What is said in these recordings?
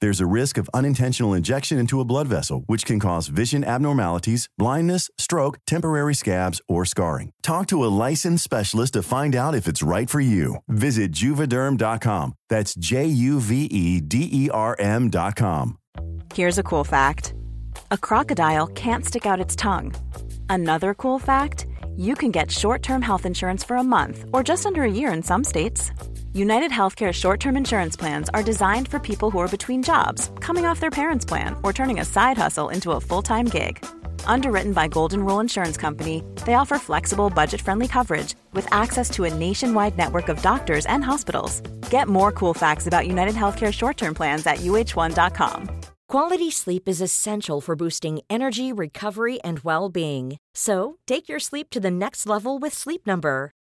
There's a risk of unintentional injection into a blood vessel, which can cause vision abnormalities, blindness, stroke, temporary scabs, or scarring. Talk to a licensed specialist to find out if it's right for you. Visit juvederm.com. That's J U V E D E R M.com. Here's a cool fact a crocodile can't stick out its tongue. Another cool fact you can get short term health insurance for a month or just under a year in some states. United Healthcare short term insurance plans are designed for people who are between jobs, coming off their parents' plan, or turning a side hustle into a full time gig. Underwritten by Golden Rule Insurance Company, they offer flexible, budget friendly coverage with access to a nationwide network of doctors and hospitals. Get more cool facts about United Healthcare short term plans at uh1.com. Quality sleep is essential for boosting energy, recovery, and well being. So, take your sleep to the next level with Sleep Number.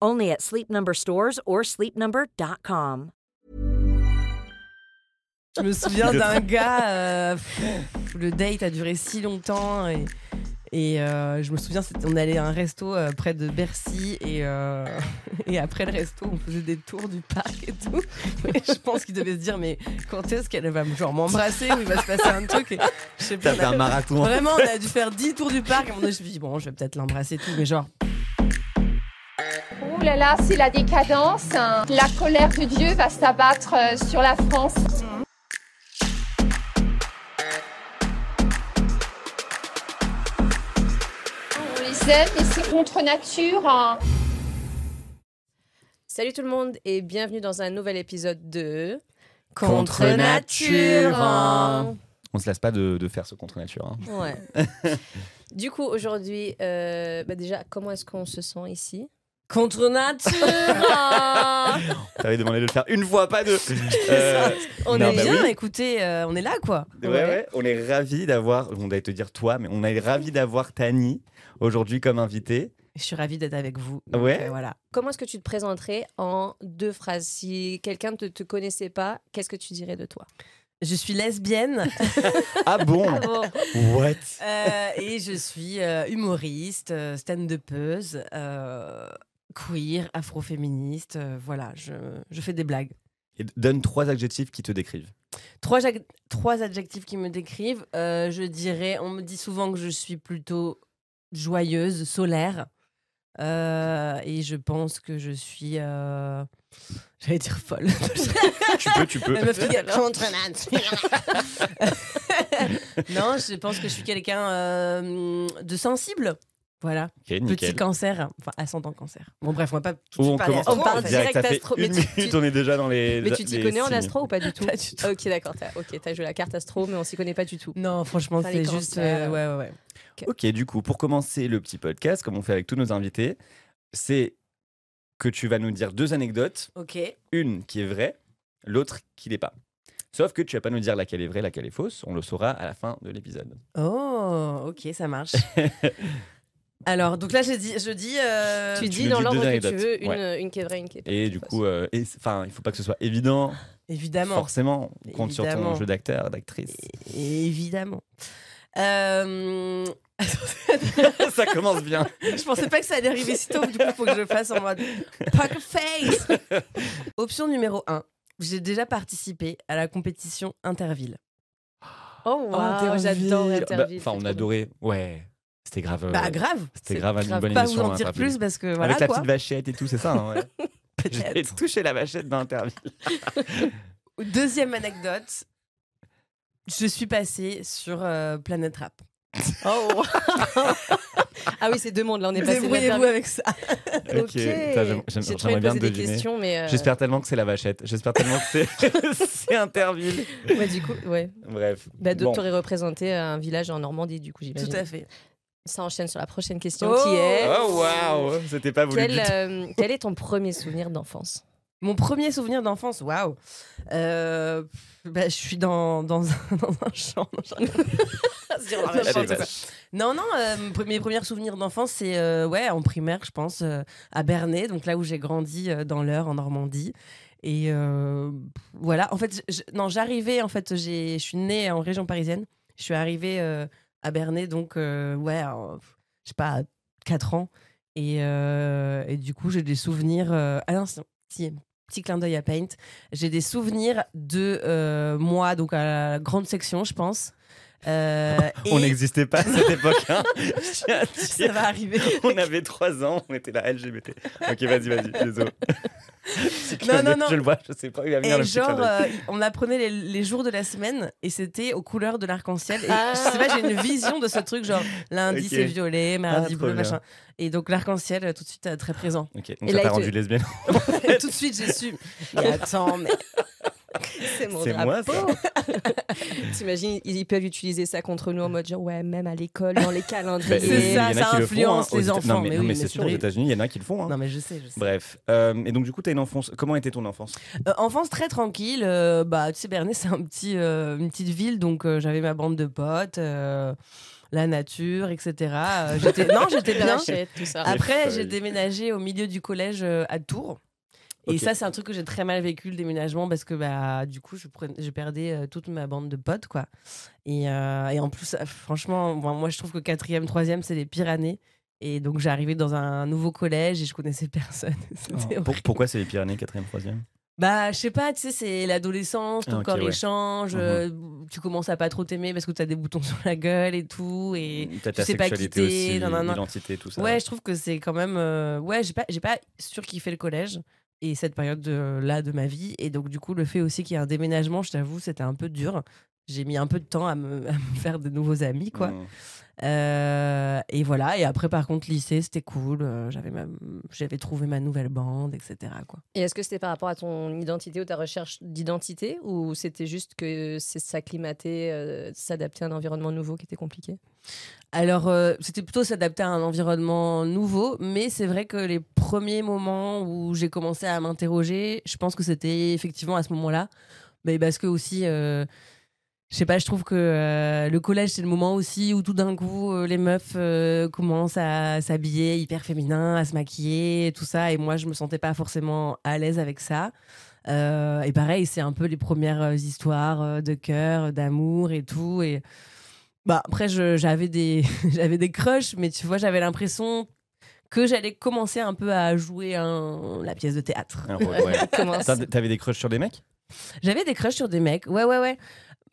Only at Sleep Number stores or sleepnumber.com. Je me souviens d'un gars, euh, le date a duré si longtemps et, et euh, je me souviens, on allait à un resto euh, près de Bercy et, euh, et après le resto, on faisait des tours du parc et tout. Et je pense qu'il devait se dire, mais quand est-ce qu'elle va genre m'embrasser ou il va se passer un truc et, je sais pas, T'as fait un marathon. Vraiment, on a dû faire 10 tours du parc. À un moment donné, je me suis dit, bon, je vais peut-être l'embrasser et tout, mais genre, Ouh là là, c'est la décadence. hein. La colère de Dieu va s'abattre euh, sur la France. On les aime, mais c'est contre nature. hein. Salut tout le monde et bienvenue dans un nouvel épisode de contre nature. hein. On se lasse pas de, de faire ce contre nature. hein. Ouais. du coup, aujourd'hui, euh, bah déjà, comment est-ce qu'on se sent ici? Contre nature. T'avais demandé de le faire une fois, pas deux. Euh, On non, est bah bien, oui. écoutez, euh, on est là quoi. Ouais, ouais, on est ravis d'avoir, on allait te dire toi, mais on est ravis d'avoir Tani aujourd'hui comme invitée. Je suis ravie d'être avec vous. Donc, Ouais. euh, voilà. Comment est-ce que tu te présenterais en deux phrases? Si quelqu'un ne te, te connaissait pas, qu'est-ce que tu dirais de toi? Je suis lesbienne Ah bon? What? Euh, et je suis euh, humoriste, stand-upeuse, euh, queer, afroféministe. euh, voilà, je, je fais des blagues. Et Donne trois adjectifs qui te décrivent. Trois, trois adjectifs qui me décrivent. euh, je dirais, on me dit souvent que je suis plutôt joyeuse, solaire. euh, et je pense que je suis. euh, J'allais dire folle. Tu peux, tu peux. La meuf qui gagne contre non, je pense que je suis quelqu'un euh, de sensible. Voilà. Ok, Petit nickel. cancer, enfin ascendant cancer. Bon bref, on va pas tout de Où suite on parler On parle direct fait astro, une minute, tu- on est déjà dans les. Mais tu t'y connais en astro ou pas du tout Pas du tout. Ok, d'accord. T'as ok, t'as joué la carte astro, mais on s'y connaît pas du tout. Non, franchement, c'est juste. euh, ouais, ouais, ouais. Ok, du coup, pour commencer le petit podcast, comme on fait avec tous nos invités, c'est que tu vas nous dire deux anecdotes, Ok. une qui est vraie, l'autre qui l'est pas. Sauf que tu vas pas nous dire laquelle est vraie, laquelle est fausse. On le saura à la fin de l'épisode. Oh, ok, ça marche. Alors, donc là, je dis. Je dis euh, tu tu dis dans l'ordre que tu veux, une, Ouais. une qui est vraie, une qui est Et du coup, euh, et- enfin, il faut pas que ce soit évident. Évidemment. Forcément, on compte sur ton jeu d'acteur, d'actrice. Évidemment. Euh, Ça commence bien. Je pensais pas que ça allait arriver si tôt, du coup, il faut que je le fasse en mode poker face. Option numéro 1. J'ai déjà participé à la compétition Interville. Oh, wow, Interville. j'adore Bah, Interville. Enfin, c'est on adorait. Ouais, c'était grave. euh, Bah grave. C'était c'est grave une grave. bonne Pas émission. vous en dire Interville. plus parce que voilà Avec la petite vachette et tout, c'est ça. hein, ouais. J'ai touché la vachette d'Interville. Deuxième anecdote. Je suis passée sur euh, Planète Rap. Oh. ah oui, c'est deux mondes là, on est passé Débrouillez-vous avec ça. Ok. J'aimerais bien des deviner. questions, mais. euh, J'espère tellement que c'est la vachette. J'espère tellement que c'est c'est Interville. Ouais, du coup, ouais. Bref. Bah, Bon. tu aurais représenté un village en Normandie, du coup, j'imagine. Tout à fait. Ça enchaîne sur la prochaine question Oh. qui est. Oh waouh, c'était pas voulu. Quel, du tout. euh, quel est ton premier souvenir d'enfance? Mon premier souvenir d'enfance, waouh. Euh, bah, je suis dans, dans, un, dans un champ. Non. Non, non, euh, mes pre- mes premiers souvenirs d'enfance, c'est euh, ouais, en primaire, je pense, euh, à Bernay, donc là où j'ai grandi euh, dans l'Eure, en Normandie. Et euh, voilà, en fait, je- non, j'arrivais, en fait, j'ai- je suis née en région parisienne. Je suis arrivée euh, à Bernay, donc, euh, ouais, je sais pas, à 4 ans. Et, euh, et du coup, j'ai des souvenirs. euh, ah non, c'est- si, petit clin d'œil à Paint. J'ai des souvenirs de moi, donc à la grande section, je pense. Euh, On et- n'existait pas à cette époque. Hein. Ça va arriver. On avait 3 ans, on était là LGBT. Ok, vas-y, vas-y, désolé. Non, non, non. Je le vois, je sais pas où il va venir Et le genre, euh, on apprenait les, les jours de la semaine et c'était aux couleurs de l'arc-en-ciel. Et Ah. je sais pas, j'ai une vision de ce truc, genre lundi c'est violet, mardi Ah, bleu, bien. machin. Et donc l'arc-en-ciel, euh, tout de suite, très présent. Ok, donc Et ça là, t'a rendu lesbienne. Et tout de suite, j'ai su. Mais attends, mais. C'est mon C'est moi, ça. T'imagines, ils peuvent utiliser ça contre nous en mode genre, ouais, même à l'école, dans les calendriers. C'est il y en ça, a ça qui le font, influence hein, les enfants, Non, mais, mais non, oui, mais mais c'est c'est sûr, aux. États-Unis, il y en a qui le font. hein. Non, mais je sais, je sais. Bref. Euh, et donc, du coup, tu as une enfance. Comment était ton enfance? Euh, enfance très tranquille. euh, bah, tu sais, Bernay, c'est un petit, euh, une petite ville, donc euh, j'avais ma bande de potes, euh, la nature, etc. Euh, j'étais, non, j'étais bien. vachette, tout ça. Après, j'ai déménagé au milieu du collège euh, à Tours. Et ça, c'est un truc que j'ai très mal vécu, le déménagement, parce que bah, du coup, je, prenais, je perdais euh, toute ma bande de potes. quoi. Et, euh, et en plus, euh, franchement, bon, moi, je trouve que quatrième, troisième, c'est les pires années. Et donc, j'arrivais dans un nouveau collège et je connaissais personne. Pour- horrible. Pourquoi c'est les Pyrénées, 4ème, 3ème Bah, je sais pas, tu sais, c'est l'adolescence, ton Ah, corps ouais. échange, Mhm. euh, tu commences à pas trop t'aimer parce que t'as des boutons sur la gueule et tout. Et T'as tu ta sais pas sexualité quitter, aussi, nan, nan, nan. l'identité, tout ça. Ouais, je trouve que c'est quand même. euh, Ouais, j'ai pas, j'ai pas surkiffé le collège et cette période de, là de ma vie. Et donc, du coup, le fait aussi qu'il y ait un déménagement, je t'avoue, c'était un peu dur. J'ai mis un peu de temps à me, à me faire de nouveaux amis, quoi. Mm. Euh, et voilà. Et après, par contre, lycée, c'était cool. Euh, j'avais, ma- j'avais trouvé ma nouvelle bande, etc. Quoi. Et est-ce que c'était par rapport à ton identité ou ta recherche d'identité ou c'était juste que c'est s'acclimater, euh, s'adapter à un environnement nouveau qui était compliqué? Alors, euh, c'était plutôt s'adapter à un environnement nouveau, mais c'est vrai que les premiers moments où j'ai commencé à m'interroger, je pense que c'était effectivement à ce moment-là, mais parce que aussi, euh, je sais pas, je trouve que euh, le collège c'est le moment aussi où tout d'un coup euh, les meufs euh, commencent à s'habiller hyper féminin, à se maquiller, et tout ça, et moi je me sentais pas forcément à l'aise avec ça. Euh, et pareil, c'est un peu les premières histoires de cœur, d'amour et tout, et bah après j'avais des j'avais des crushs mais tu vois j'avais l'impression que j'allais commencer un peu à jouer un- la pièce de théâtre. Ouais. T'avais des crushs sur des mecs? J'avais des crushs sur des mecs. Ouais ouais ouais.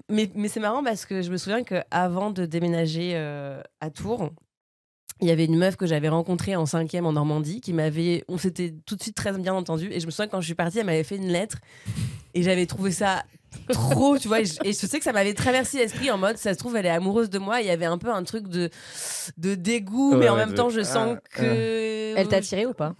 Mais mais c'est marrant parce que je me souviens que avant de déménager euh, à Tours, il y avait une meuf que j'avais rencontrée en cinquième en Normandie qui m'avait on s'était tout de suite très bien entendu et je me souviens que quand je suis partie elle m'avait fait une lettre et j'avais trouvé ça trop tu vois et je, et je sais que ça m'avait traversé l'esprit en mode ça se trouve elle est amoureuse de moi il y avait un peu un truc de de dégoût mais en même de- temps je sens ah, que Elle t'a attiré ou pas?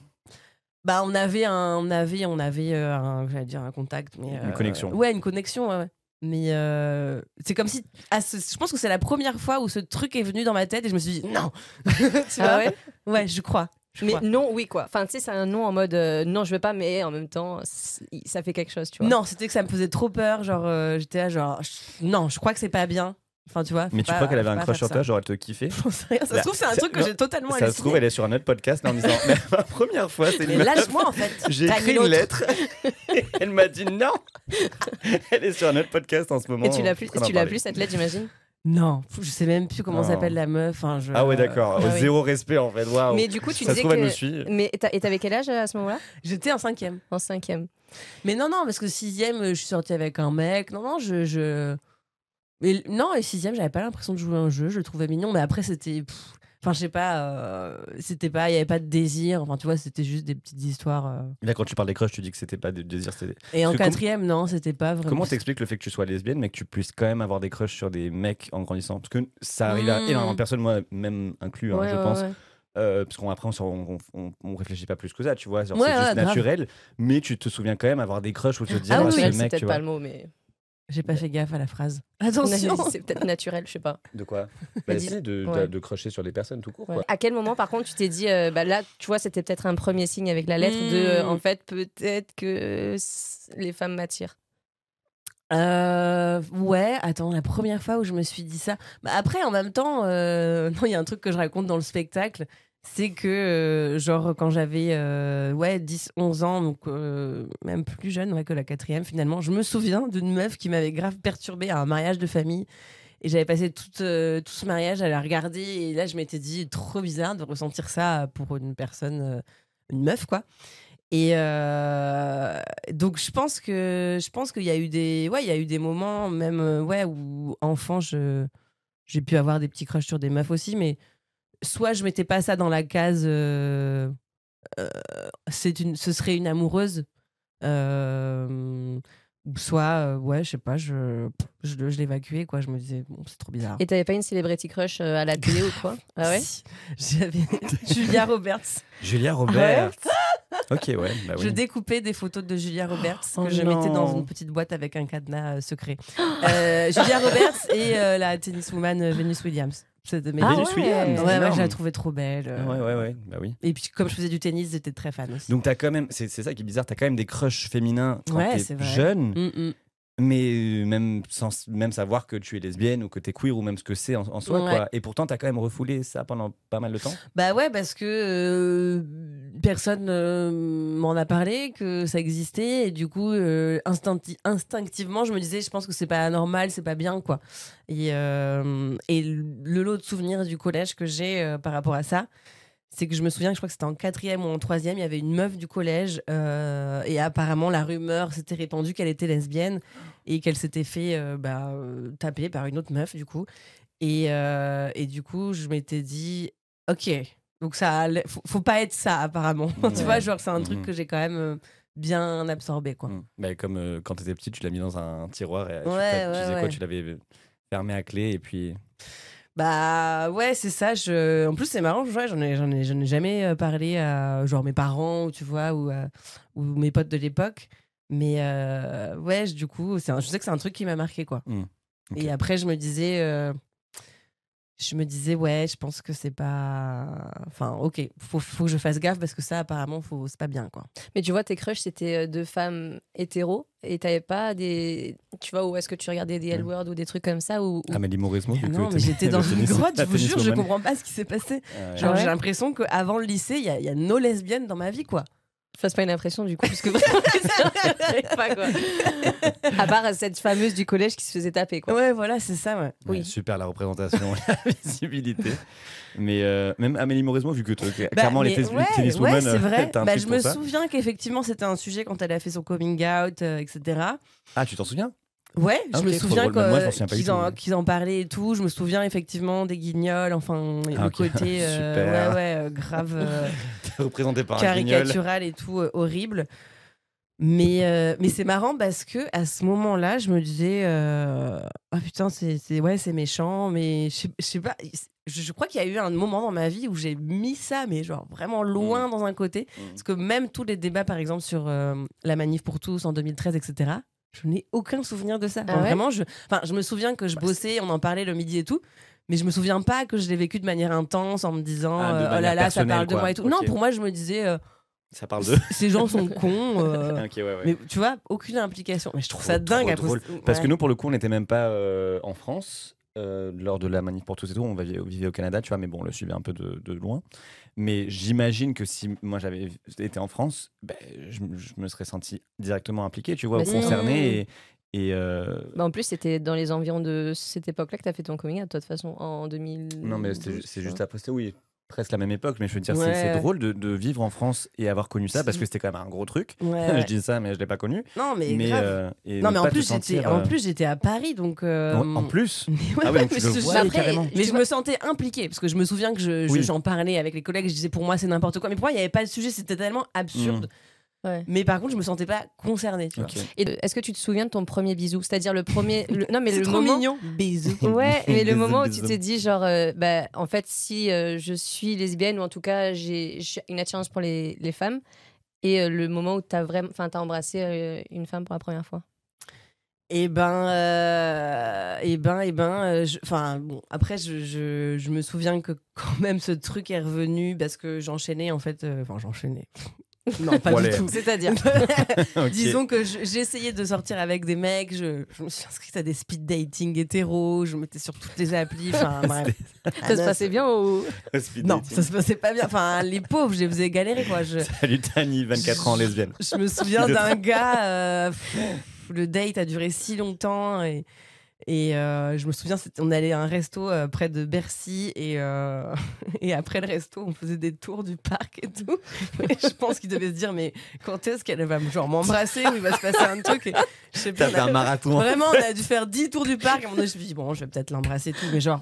Bah on avait un on avait on avait euh, un dire un contact mais Une euh, connexion. ouais une connexion ouais, ouais. Mais euh, c'est comme si je pense que c'est la première fois où ce truc est venu dans ma tête et je me suis dit non! Tu Ah vois? ouais? Ouais je crois je Mais crois. non, oui quoi. Enfin, tu sais, c'est un non en mode euh, non, je veux pas, mais en même temps, ça fait quelque chose, tu vois. non c'était que ça me faisait trop peur genre euh, j'étais là genre je- non je crois que c'est pas bien. Enfin tu vois Mais tu pas- crois qu'elle avait un crush sur toi, genre elle te kiffait? Rien, ça Là, se trouve c'est un truc que j'ai totalement Ça se trouve, elle est sur un autre podcast là, en disant Mais la première fois, c'est une lâche-moi en fait. J'ai écrit une lettre. elle m'a dit non. Elle est sur un autre podcast en ce moment. Et tu l'as plus, tu l'as plus cette lettre, j'imagine non je sais même plus comment s'appelle la meuf je- Ah ouais, d'accord. Ah oui. Zéro respect en fait. Mais du coup, tu Ça disais trouve, elle nous que. suit. Mais et t'avais quel âge euh, à ce moment-là? J'étais en cinquième En cinquième. Mais non, non, parce que sixième, euh, je suis sortie avec un mec. Non, non, je. je... Mais non, et sixième, j'avais pas l'impression de jouer à un jeu, je le trouvais mignon, mais après, c'était. Enfin, je sais pas, euh, c'était pas, il y avait pas de désir, enfin, tu vois, c'était juste des petites histoires. euh. Là, quand tu parles des crushs, tu dis que c'était pas des désirs. c'était- Et en Parce que com- quatrième, non, c'était pas vraiment. Comment t'expliques le fait que tu sois lesbienne, mais que tu puisses quand même avoir des crushs sur des mecs en grandissant? Parce que ça arrive à Mm. énormément de personnes, moi même inclus, hein, Ouais, je ouais, pense. ouais. Euh, parce qu'après, on, s'en- on, on, on réfléchit pas plus que ça, tu vois. Genre, Ouais, c'est ouais, juste grave. naturel, mais tu te souviens quand même avoir des crushs ou te dire, Ah ah, oui, c'est mec, peut-être tu pas vois. le mot, mais. J'ai pas fait gaffe à la phrase. Attention c'est peut-être naturel, je sais pas. De quoi? Bah, si, de, de- ouais. de crusher sur des personnes tout court. Ouais. Quoi. À quel moment, par contre, tu t'es dit, euh, bah là, tu vois, c'était peut-être un premier signe avec la lettre de, euh, Mm. en fait, peut-être que euh, les femmes m'attirent. Euh, ouais, attends, la première fois où je me suis dit ça. Bah après, en même temps, euh, non, il y a un truc que je raconte dans le spectacle. C'est que, euh, genre, quand j'avais euh, ouais, 10, 11 ans, donc euh, même plus jeune ouais, que la quatrième, finalement, je me souviens d'une meuf qui m'avait grave perturbée à un mariage de famille. Et j'avais passé tout, tout ce mariage à la regarder. Et là, je m'étais dit, trop bizarre de ressentir ça pour une personne, une meuf, quoi. Et donc je pense que je pense qu'il y a eu des ouais il y a eu des moments même ouais où enfant je j'ai pu avoir des petits crushs sur des meufs aussi mais soit je mettais pas ça dans la case euh, euh, c'est une ce serait une amoureuse euh, ou soit euh, ouais je sais pas je je, je l'évacuais quoi je me disais bon c'est trop bizarre Et t'avais pas une celebrity crush à la télé ou quoi? Ah ouais? Si. j'avais Julia Roberts Julia Robert. ok, ouais. Bah oui. Je découpais des photos de Julia Roberts Oh que je mettais dans une petite boîte avec un cadenas secret. Euh, Julia Roberts et euh, la tenniswoman Venus Williams. C'est de mes Ah Venus ouais. Williams. Ouais, je la trouvais trop belle. euh. Ouais, ouais, ouais. Bah oui. Et puis, comme je faisais du tennis, j'étais très fan aussi. Donc, t'as quand même, c'est c'est ça qui est bizarre, t'as quand même des crushs féminins quand Ouais, t'es c'est vrai. jeune, Mm, mm. Mais euh, même sans même savoir que tu es lesbienne ou que t'es queer ou même ce que c'est en, en soi, Ouais. quoi. Et pourtant, t'as quand même refoulé ça pendant pas mal de temps. Bah ouais, parce que euh, personne euh, m'en a parlé, que ça existait, et du coup, euh, instincti- instinctivement, je me disais, je pense que c'est pas normal, c'est pas bien, quoi. Et, et le lot de souvenirs du collège que j'ai par rapport à ça, c'est que je me souviens que je crois que c'était en quatrième ou en troisième, il y avait une meuf du collège, euh, et apparemment la rumeur s'était répandue qu'elle était lesbienne et qu'elle s'était fait euh, bah, euh, taper par une autre meuf, du coup. Et, euh, et du coup, je m'étais dit, ok, donc ça, faut, faut pas être ça apparemment. Ouais. tu vois, genre c'est un truc Mhm. que j'ai quand même bien absorbé, quoi. Mm. Bah, comme quand t'étais petite, tu l'as mis dans un tiroir et tu, Ouais, tu faisais quoi? Tu l'avais fermé à clé et puis. Bah ouais, c'est ça. Je... En plus, c'est marrant, ouais, j'en ai, j'en ai, j'en ai jamais euh, parlé à genre mes parents, ou tu vois, ou, à- ou mes potes de l'époque. Mais euh, ouais, je- du coup, c'est un- je sais que c'est un truc qui m'a marqué, quoi. Mm. Ok. Et après, je me disais, euh, je me disais, ouais, je pense que c'est pas. Enfin, ok, faut, faut que je fasse gaffe parce que ça, apparemment, faut... c'est pas bien, quoi. Mais tu vois, tes crushs, c'était euh, deux femmes hétéros et t'avais pas des. Tu vois, où est-ce que tu regardais des L-Word ou des trucs comme ça ou, ou- Amélie Mauresmo, vu que non, mais t'es- j'étais dans une grotte, je vous jure, je comprends pas ce qui s'est passé. Ah ouais. Genre, Ah ouais j'ai l'impression qu'avant le lycée, il y, a- il y a nos lesbiennes dans ma vie, quoi. Fasse pas une impression du coup, parce que vraiment, je savais pas quoi. À part cette fameuse du collège qui se faisait taper, quoi. Ouais, voilà, c'est ça, ouais. Ouais, Oui. super la représentation, la visibilité. Mais euh, même Amélie Mauresmo, vu que toi, Bah, clairement les ouais, ouais, c'est vrai. Bah, je me ça. souviens qu'effectivement, c'était un sujet quand elle a fait son coming out, euh, etc. Ah, tu t'en souviens? Ouais, Ah, je me souviens qu'ils en, parlaient et tout. Je me souviens effectivement des guignols, enfin, Ah, le ok. côté euh, ouais, ouais, euh, grave euh, représenté par un caricatural et tout, euh, horrible. Mais, euh, mais c'est marrant parce que à ce moment-là, je me disais, ah putain, c'est ouais, méchant, mais je sais- pas. Je, je crois qu'il y a eu un moment dans ma vie où j'ai mis ça, mais genre vraiment loin dans un côté. Mm. Parce que même tous les débats, par exemple, sur la manif pour tous en 2013, etc., je n'ai aucun souvenir de ça. Ah Enfin, ouais vraiment, je, enfin, je me souviens que je bossais, on en parlait le midi et tout. Mais je me souviens pas que je l'ai vécu de manière intense en me disant Ah, de euh, oh là là ça parle de quoi. moi et tout. Non, pour moi je me disais euh, Ça parle de. ces gens sont cons. euh, ok, ouais, ouais. mais tu vois, aucune implication. Mais je trouve Trop, ça dingue. trop à drôle. poster- Parce que nous, pour le coup, on n'était même pas euh, en France euh, lors de la manif pour tous et tout. On vivait, vivait au Canada, tu vois, mais bon, on le suivait un peu de, de loin. Mais j'imagine que si moi j'avais été en France, ben, je, je me serais senti directement impliqué, tu vois, Bah, concerné. Et, et, euh, Bah, en plus, c'était dans les environs de cette époque-là que t'as fait ton coming out, toi, de toute façon, en 2000. non, mais ju- c'est juste après. C'était oui. Presque la même époque, mais je veux dire, c'est- Ouais. c'est drôle de, de vivre en France et avoir connu ça parce que c'était quand même un gros truc. Ouais, je dis ça, mais je l'ai pas connu. Non, mais, mais grave. euh, et non, mais en plus, euh, plus, j'étais à Paris, donc. euh, en, en plus. Mais ouais, Ah mais je- vois après. Mais me sentais impliquée parce que je me souviens que je, je- Oui. j'en parlais avec les collègues, je disais pour moi c'est n'importe quoi. Mais pour moi il n'y avait pas de sujet, c'était tellement absurde. Ouais. Mais par contre je me sentais pas concernée. Tu vois. Ok. Et est-ce que tu te souviens de ton premier bisou? C'est-à-dire le premier. le- Non, mais C'est le trop moment. mignon. Bisous. Ouais, mais le moment où tu t'es dit, genre, euh, bah, en fait, si euh, je suis lesbienne, ou en tout cas, j'ai une attirance pour les, les femmes, et euh, le moment où tu as vraiment. Enfin, t'as embrassé euh, une femme pour la première fois? Et ben, euh, et ben, et ben, euh, je- enfin bon. Après, je, je, je me souviens que quand même ce truc est revenu parce que j'enchaînais en fait. euh, Enfin, j'enchaînais. Non, pas du tout. C'est-à-dire. Disons que je- j'ai essayé de sortir avec des mecs, je, je me suis inscrite à des speed dating hétéros, je mettais sur toutes les applis, enfin bref. Ça se passait bien ou. Speed Non, dating. ça se passait pas bien. Enfin, les pauvres, je les faisais galérer quoi. Je, Salut Tani, 24 ans, lesbienne. je me souviens d'un gars, euh, pff, le date a duré si longtemps et, et euh, je me souviens, on allait à un resto euh, près de Bercy et, euh, et après le resto, on faisait des tours du parc et tout. Et je pense qu'il devait se dire, mais quand est-ce qu'elle va genre m'embrasser ou il va se passer un truc et, Je sais T'as pas. fait on a- un marathon. Vraiment, on a dû faire 10 tours du parc. Moment donné, je me suis dit, bon, je vais peut-être l'embrasser et tout, mais genre,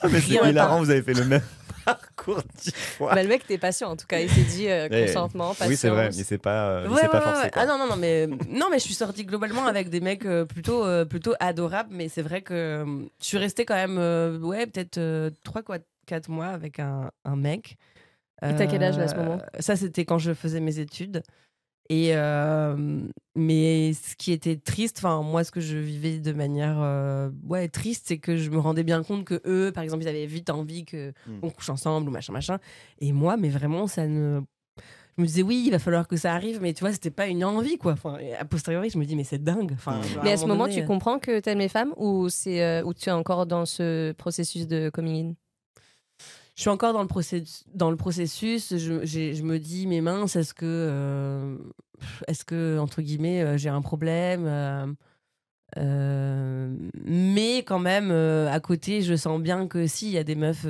Ah, mais c'est hilarant, vous avez fait le même parcours dix fois. Bah, le mec était patient en tout cas. Il s'est dit euh, consentement, patience. Oui, c'est vrai, mais c'est pas, euh, il Ouais, s'est ouais, pas ouais, forcé. ouais. Ah non, non, non, mais, non, mais je suis sortie globalement avec des mecs euh, plutôt, euh, plutôt adorables, mais c'est vrai que euh, je suis restée quand même, euh, ouais, peut-être 3 4 mois avec un, un mec. Et t'as quel âge, là, à ce moment? Ça, c'était quand je faisais mes études. Et euh, mais ce qui était triste, enfin moi ce que je vivais de manière euh, ouais triste, c'est que je me rendais bien compte que eux, par exemple, ils avaient vite envie que Mm. on couche ensemble ou machin machin. Et moi, mais vraiment, ça ne je me disais oui, il va falloir que ça arrive, mais tu vois, c'était pas une envie quoi. Enfin, a posteriori, je me dis mais c'est dingue. Enfin, Mm. genre, Mais à ce moment moment, donné, tu euh, comprends que t'aimes les femmes ou c'est euh, ou tu es encore dans ce processus de coming in? Je suis encore dans le, processus, dans le processus. Je, me dis, mais mince, est-ce que, euh, est-ce que entre guillemets, euh, j'ai un problème euh, Mais quand même, à côté, je sens bien que si, il y a des meufs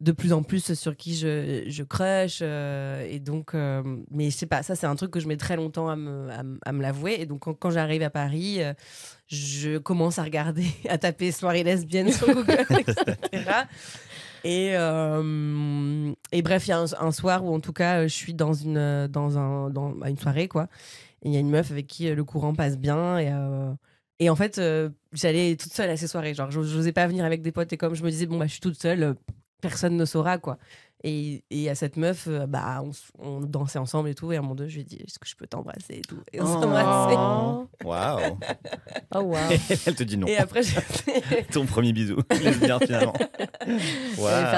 de plus en plus sur qui je, je crush. euh, et donc, euh, mais je sais pas, ça, c'est un truc que je mets très longtemps à me, à me- l'avouer. Et donc, quand, j'arrive à Paris, euh, je commence à regarder, à taper soirée lesbienne sur Google, etc. Et, et bref, il y a un, soir où, en tout cas, je suis dans une, dans un, dans, à une soirée, quoi. Il y a une meuf avec qui le courant passe bien. Et, et en fait, j'allais toute seule à ces soirées. Genre, j'osais pas venir avec des potes. Et comme je me disais, bon, bah, je suis toute seule, personne ne saura, quoi. Et, et à cette meuf, euh, bah, on, dansait ensemble et tout. Et à un moment donné, je lui ai dit, est-ce que je peux t'embrasser et tout? Et on s'embrassait. Oh. Waouh. Oh wow. Elle te dit non. Et après, Ton premier bisou. Finalement.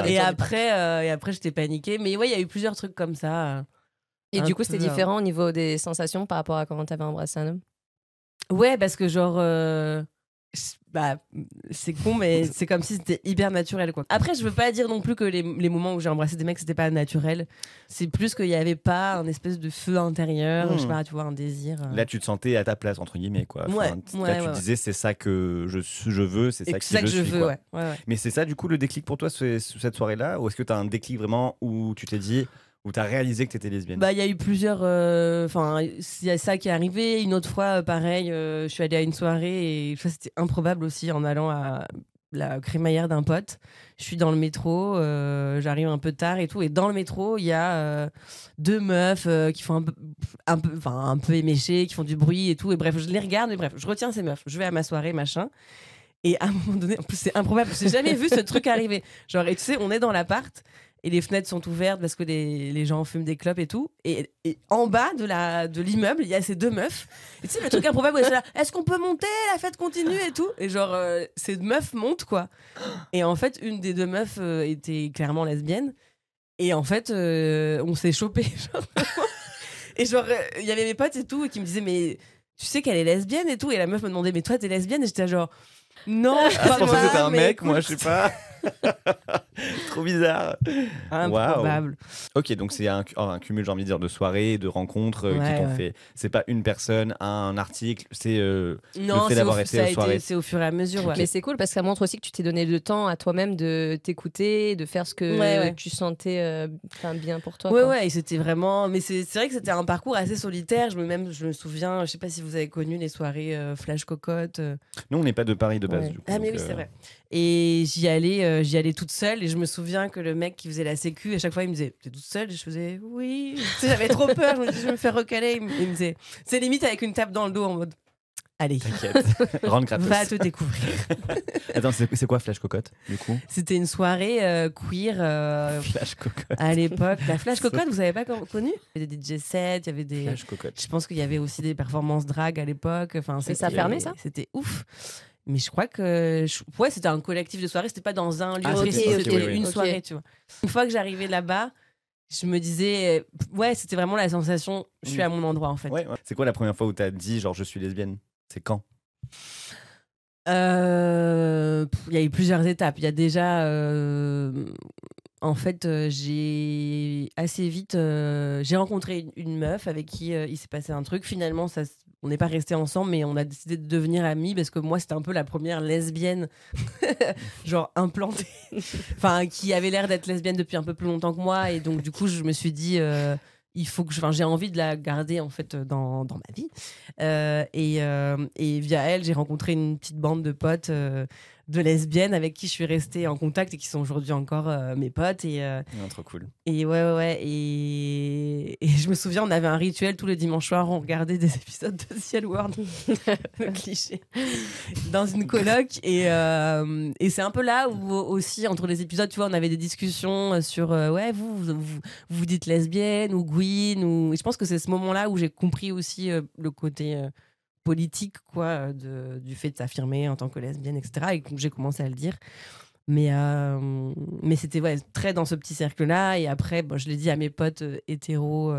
et après, euh, et après, j'étais paniquée. Mais ouais, il y a eu plusieurs trucs comme ça. euh. Et Un du coup, c'était différent au niveau des sensations par rapport à comment t'avais embrassé un homme? Ouais, parce que genre. euh, Bah, c'est con, mais c'est comme si c'était hyper naturel, quoi. Après, je veux pas dire non plus que les, les moments où j'ai embrassé des mecs, c'était pas naturel. C'est plus qu'il y avait pas un espèce de feu intérieur, je sais Hmm. pas, tu vois, un désir. euh. Là, tu te sentais à ta place, entre guillemets. Quoi. Ouais, Enfin, ouais, là, tu disais, c'est ça que je, je veux, c'est ça que ça que je suis, veux. Mais c'est ça, du coup, le déclic pour toi, cette soirée-là Ou est-ce que tu as un déclic vraiment où tu t'es dit, où tu as réalisé que tu étais lesbienne Bah, il y a eu plusieurs. euh, Enfin, il y a ça qui est arrivé. Une autre fois, euh, pareil, euh, je suis allée à une soirée et ça, c'était improbable aussi en allant à la crémaillère d'un pote. Je suis dans le métro, euh, j'arrive un peu tard et tout. Et dans le métro, il y a euh, deux meufs euh, qui font un peu, un, un peu éméchées, qui font du bruit et tout. Et bref, je les regarde, mais bref, je retiens ces meufs. Je vais à ma soirée, machin. Et à un moment donné, en plus, c'est improbable. J'ai jamais vu ce truc arriver. Genre, et tu sais, on est dans l'appart et les fenêtres sont ouvertes parce que les, les gens fument des clopes et tout. Et, et en bas de la de l'immeuble, il y a ces deux meufs. Et tu sais, le truc improbable, sont là, est-ce qu'on peut monter? La fête continue et tout. Et genre, euh, ces meufs montent, quoi. Et en fait, une des deux meufs euh, était clairement lesbienne. Et en fait, euh, on s'est chopé. et genre, euh, il y avait mes potes et tout qui me disaient, mais tu sais qu'elle est lesbienne et tout. Et la meuf me demandait, mais toi, t'es lesbienne? Et j'étais genre, non, je Ah, crois je pensais que c'était un mec, moi, je sais pas. trop bizarre. Improbable. Ok, donc c'est un, oh, un cumul, j'ai envie de dire, de soirées, de rencontres euh, qui t'ont ouais. fait. C'est pas une personne, un article, c'est euh, Non, fait d'avoir été ça a aux soirées. été- c'est au fur et à mesure. ouais. Mais c'est cool parce que ça montre aussi que tu t'es donné le temps à toi-même de t'écouter, de faire ce que Ouais, ouais. tu sentais euh, bien pour toi. Ouais, quoi. ouais, et c'était vraiment. Mais c'est vrai que c'était un parcours assez solitaire. Je me, même, je me souviens, je sais pas si vous avez connu les soirées euh, Flash Cocotte. euh. Nous, on n'est pas de Paris de base, Ouais. du coup. Ah, mais donc, oui, c'est vrai. Et j'y allais, euh, j'y allais toute seule. Et je me souviens que le mec qui faisait la sécu, à chaque fois, il me disait T'es toute seule? Et je faisais Oui. Tu sais, J'avais trop peur. Je me disais Je vais me faire recaler. Il me il me disait C'est limite avec une tape dans le dos en mode Allez, T'inquiète. Gratos. va te découvrir. Attends, c'est c'est quoi Flash Cocotte, du coup? C'était une soirée euh, queer. euh, Flash Cocotte. à l'époque, la Flash Cocotte, vous avez pas con- connu? Il y avait des DJ sets, il y avait des. Flash Cocotte. Je pense qu'il y avait aussi des performances drag à l'époque. Enfin, Et ça a c'était- fermé, ça? C'était ouf. Mais je crois que. je- Ouais, c'était un collectif de soirée. C'était pas dans un lieu Ah, c'était- ok, C'était oui, oui. une soirée, tu vois. Une fois que j'arrivais là-bas, je me disais. euh, Ouais, c'était vraiment la sensation. Je suis Mm. à mon endroit, en fait. Ouais, ouais. C'est quoi la première fois où t'as dit, genre, je suis lesbienne? C'est quand? Euh, Il y a eu plusieurs étapes. Il y a déjà. euh, En fait, j'ai assez vite. euh, J'ai rencontré une, meuf avec qui il s'est passé un truc. Finalement, ça, s- on n'est pas resté ensemble, mais on a décidé de devenir amis parce que moi, c'était un peu la première lesbienne, genre implantée, enfin, qui avait l'air d'être lesbienne depuis un peu plus longtemps que moi. Et donc, du coup, je me suis dit. euh, il faut que je- enfin, j'ai envie de la garder en fait dans, dans ma vie Euh, et, euh, et via elle j'ai rencontré une petite bande de potes de lesbiennes avec qui je suis restée en contact et qui sont aujourd'hui encore euh, mes potes et, euh, Non, Trop cool. et ouais ouais ouais et, et je me souviens on avait un rituel tous les dimanches soirs on regardait des épisodes de Ciel World le cliché dans une coloc et, euh, et c'est un peu là où aussi entre les épisodes tu vois on avait des discussions sur ouais vous vous, vous vous dites lesbienne ou Gwyn ou et je pense que c'est ce moment là où j'ai compris aussi le côté politique quoi de, du fait de s'affirmer en tant que lesbienne etc et j'ai commencé à le dire. Mais euh, mais c'était ouais, très dans ce petit cercle là et après bon, je l'ai dit à mes potes euh, hétéros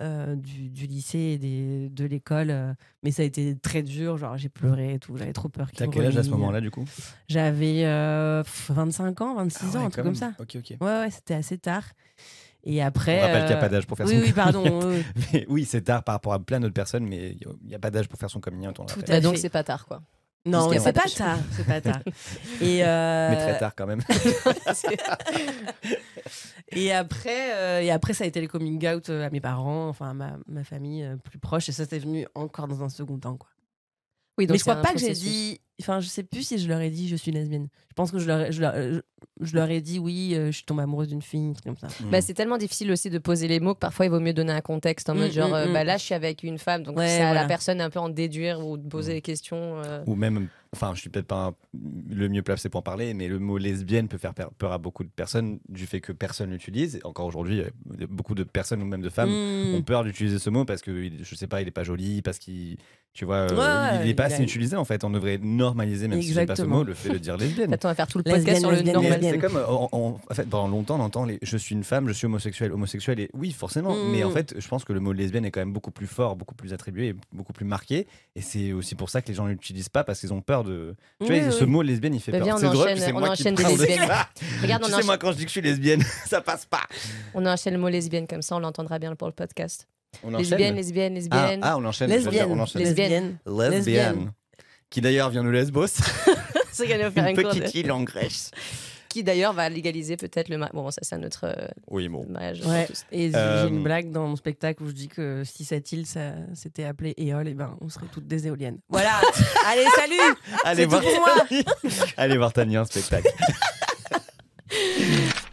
euh, du, du lycée et des, de l'école euh, mais ça a été très dur. Genre j'ai pleuré et tout. J'avais trop peur T'as quel âge à ce moment-là, du coup? J'avais euh, pff, 25 ans 26 Ah ans un truc comme ça. Ok, ok. ouais ouais c'était assez tard et après On rappelle qu'il n'y a euh, pas d'âge pour faire oui son oui pardon out. oui, c'est tard par rapport à plein d'autres personnes, mais il n'y a pas d'âge pour faire son coming out. on le Tout à Bah, donc c'est pas tard quoi. non c'est pas pas tard c'est pas tard et euh, Mais très tard quand même. Et après, euh, et après, ça a été les coming out à mes parents, enfin à ma, ma famille euh, plus proche. Et ça, c'est venu encore dans un second temps. Quoi. Oui, donc Mais je crois pas que j'ai dit. Enfin, je sais plus si je leur ai dit je suis lesbienne. Je pense que je leur, ai- je leur, je, je leur ai dit oui, euh, je suis tombée amoureuse d'une fille, comme ça. Bah, c'est tellement difficile aussi de poser les mots que parfois il vaut mieux donner un contexte en Mm, mode genre mm, euh, mm. bah là je suis avec une femme donc Ouais, c'est à voilà. la personne un peu en déduire ou de poser des questions. euh. Ou même, enfin, je suis peut-être pas un- le mieux placé pour en parler, mais le mot lesbienne peut faire peur à beaucoup de personnes du fait que personne l'utilise. Encore aujourd'hui, euh, beaucoup de personnes ou même de femmes Mm. ont peur d'utiliser ce mot parce que, il- je sais pas, il est pas joli, parce qu'il, tu vois, euh, Ouais, il est pas il a- assez utilisé en fait. On devrait normaliser, même si j'aime pas ce Exactement. mot, le fait de dire lesbienne. Attends, on va faire tout le Lesbienne, podcast sur le lesbienne, Mais normal. lesbienne. C'est comme, euh, on- on- en fait, pendant longtemps, on entend les, je suis une femme, je suis homosexuel, homosexuel, et oui, forcément. Mm. Mais en fait, je pense que le mot lesbienne est quand même beaucoup plus fort, beaucoup plus attribué, beaucoup plus marqué. Et c'est aussi pour ça que les gens ne l'utilisent pas parce qu'ils ont peur de. Tu Oui, vois, oui, ce mot lesbienne, il fait Bah, peur. c'est drôle, enchaîne- c'est moi qui enchaîne des parle de lesbiennes. ça. Regarde, tu on sais, moi, quand je dis que je suis lesbienne, ça passe pas. On enchaîne le mot lesbienne comme ça on l'entendra bien pour le podcast. On Lesbienne, lesbienne, Ah, lesbienne. ah, on enchaîne. Lesbienne. on enchaîne. Lesbienne. Lesbienne. Lesbienne. Qui d'ailleurs vient de Lesbos, C'est qu'elle va faire une petite île en Grèce. Qui d'ailleurs va légaliser peut-être le mariage. Bon, ça c'est un autre euh, Oui, bon. mariage. Ouais. Et j'ai Euh, j'ai une blague dans mon spectacle où je dis que si cette île ça s'était appelée Éole, et ben on serait toutes des éoliennes. Voilà. Allez, salut. Allez C'est voir, tout pour moi. Allez voir Tania en spectacle.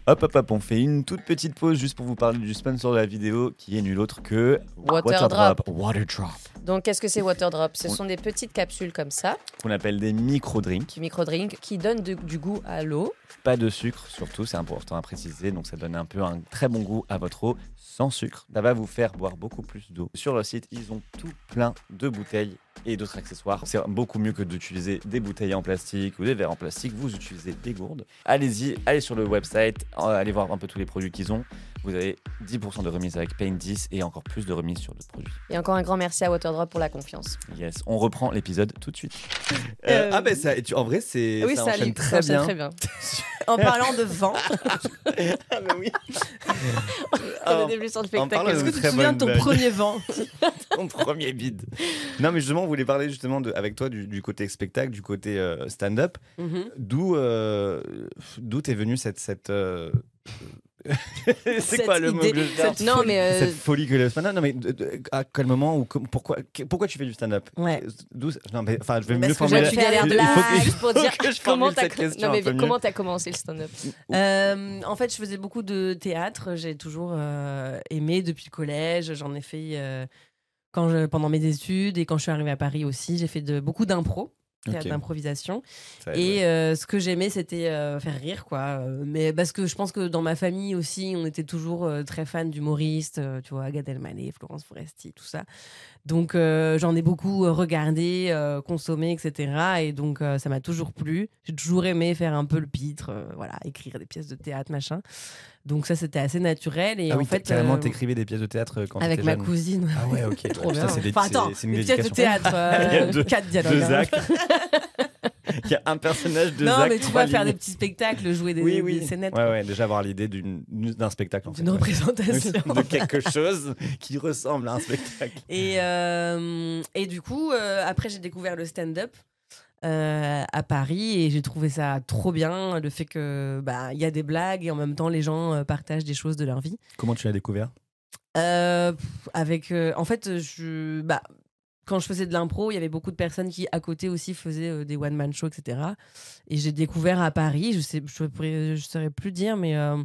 hop, hop, hop, on fait une toute petite pause juste pour vous parler du sponsor de la vidéo qui est nul autre que Waterdrop. Waterdrop. Donc qu'est-ce que c'est Waterdrop? Ce sont des petites capsules comme ça, Qu'on appelle des micro-drinks. du micro-drink, qui donnent de- du goût à l'eau. Pas de sucre surtout, c'est important à préciser. Donc ça donne un peu un très bon goût à votre eau sans sucre. Ça va vous faire boire beaucoup plus d'eau. Sur leur site, ils ont tout plein de bouteilles et d'autres accessoires. C'est beaucoup mieux que d'utiliser des bouteilles en plastique ou des verres en plastique. Vous utilisez des gourdes. Allez-y, allez sur le website, euh, allez voir un peu tous les produits qu'ils ont. vous avez 10% de remise avec Paint 10 et encore plus de remise sur d'autres produits. Et encore un grand merci à Waterdrop pour la confiance. Yes, on reprend l'épisode tout de suite. Euh, ah ben ça, tu- en vrai c'est oui, ça ça, enchaîne allait- très ça enchaîne bien. très bien. En parlant de vent, ah ben oui. On sur le parlant spectacle. est-ce que tu te souviens de ton blague. premier vent Ton premier bide. Non mais justement on voulait parler justement de, avec toi du, du côté spectacle, du côté euh, stand-up. Mhm. D'où euh, d'où t'es venue cette cette euh, c'est Cette quoi le mot idée, que je cherche Non, mais euh, cette folie que le stand-up. Non mais de- de- à quel moment ou pourquoi pourquoi tu fais du stand-up? Ouais. D'où non mais enfin je vais Parce mieux formuler. faut que- blagues. juste pour dire comment t'as cette non, mais comment t'as commencé le stand-up? Euh, en fait, je faisais beaucoup de théâtre. J'ai toujours euh, aimé depuis le collège. J'en ai fait euh, quand je, pendant mes études et quand je suis arrivée à Paris aussi. J'ai fait de, beaucoup d'impro, théâtre Ok. d'improvisation. Et euh, ce que j'aimais, c'était euh, faire rire, quoi. Euh, Mais parce que je pense que dans ma famille aussi, on était toujours euh, très fans d'humoristes, tu vois, Gad Elmaleh, Florence Foresti, tout ça. Donc j'en ai beaucoup regardé, consommé, etc. Et donc ça m'a toujours plu. J'ai toujours aimé faire un peu le pitre, voilà, écrire des pièces de théâtre, machin. Donc ça, c'était assez naturel. Et ah en oui, fait, carrément, euh, t'écrivais des pièces de théâtre quand avec ma jeune. cousine. Ah ouais, ok. Trop bien. c'est des- Enfin, attends, c'est- une des pièces de théâtre, euh, Il y a deux- quatre dialogues. Deux hein. actes. Il y a un personnage, deux non, mais tu vois, faire des petits spectacles, jouer des, Oui, oui. des scénettes. Ouais, ouais, déjà avoir l'idée d'une- d'un spectacle en fait. Ouais. représentation. de quelque chose qui ressemble à un spectacle. Et, euh, et du coup, euh, après, j'ai découvert le stand-up euh, à Paris et j'ai trouvé ça trop bien. Le fait que bah, il y a des blagues et en même temps, les gens euh, partagent des choses de leur vie. Comment tu l'as découvert? Euh, avec, euh, en fait, je, bah, quand je faisais de l'impro, il y avait beaucoup de personnes qui, à côté aussi, faisaient euh, des one-man shows, etc. Et j'ai découvert à Paris, je sais, je pourrais, je saurais plus dire, mais euh,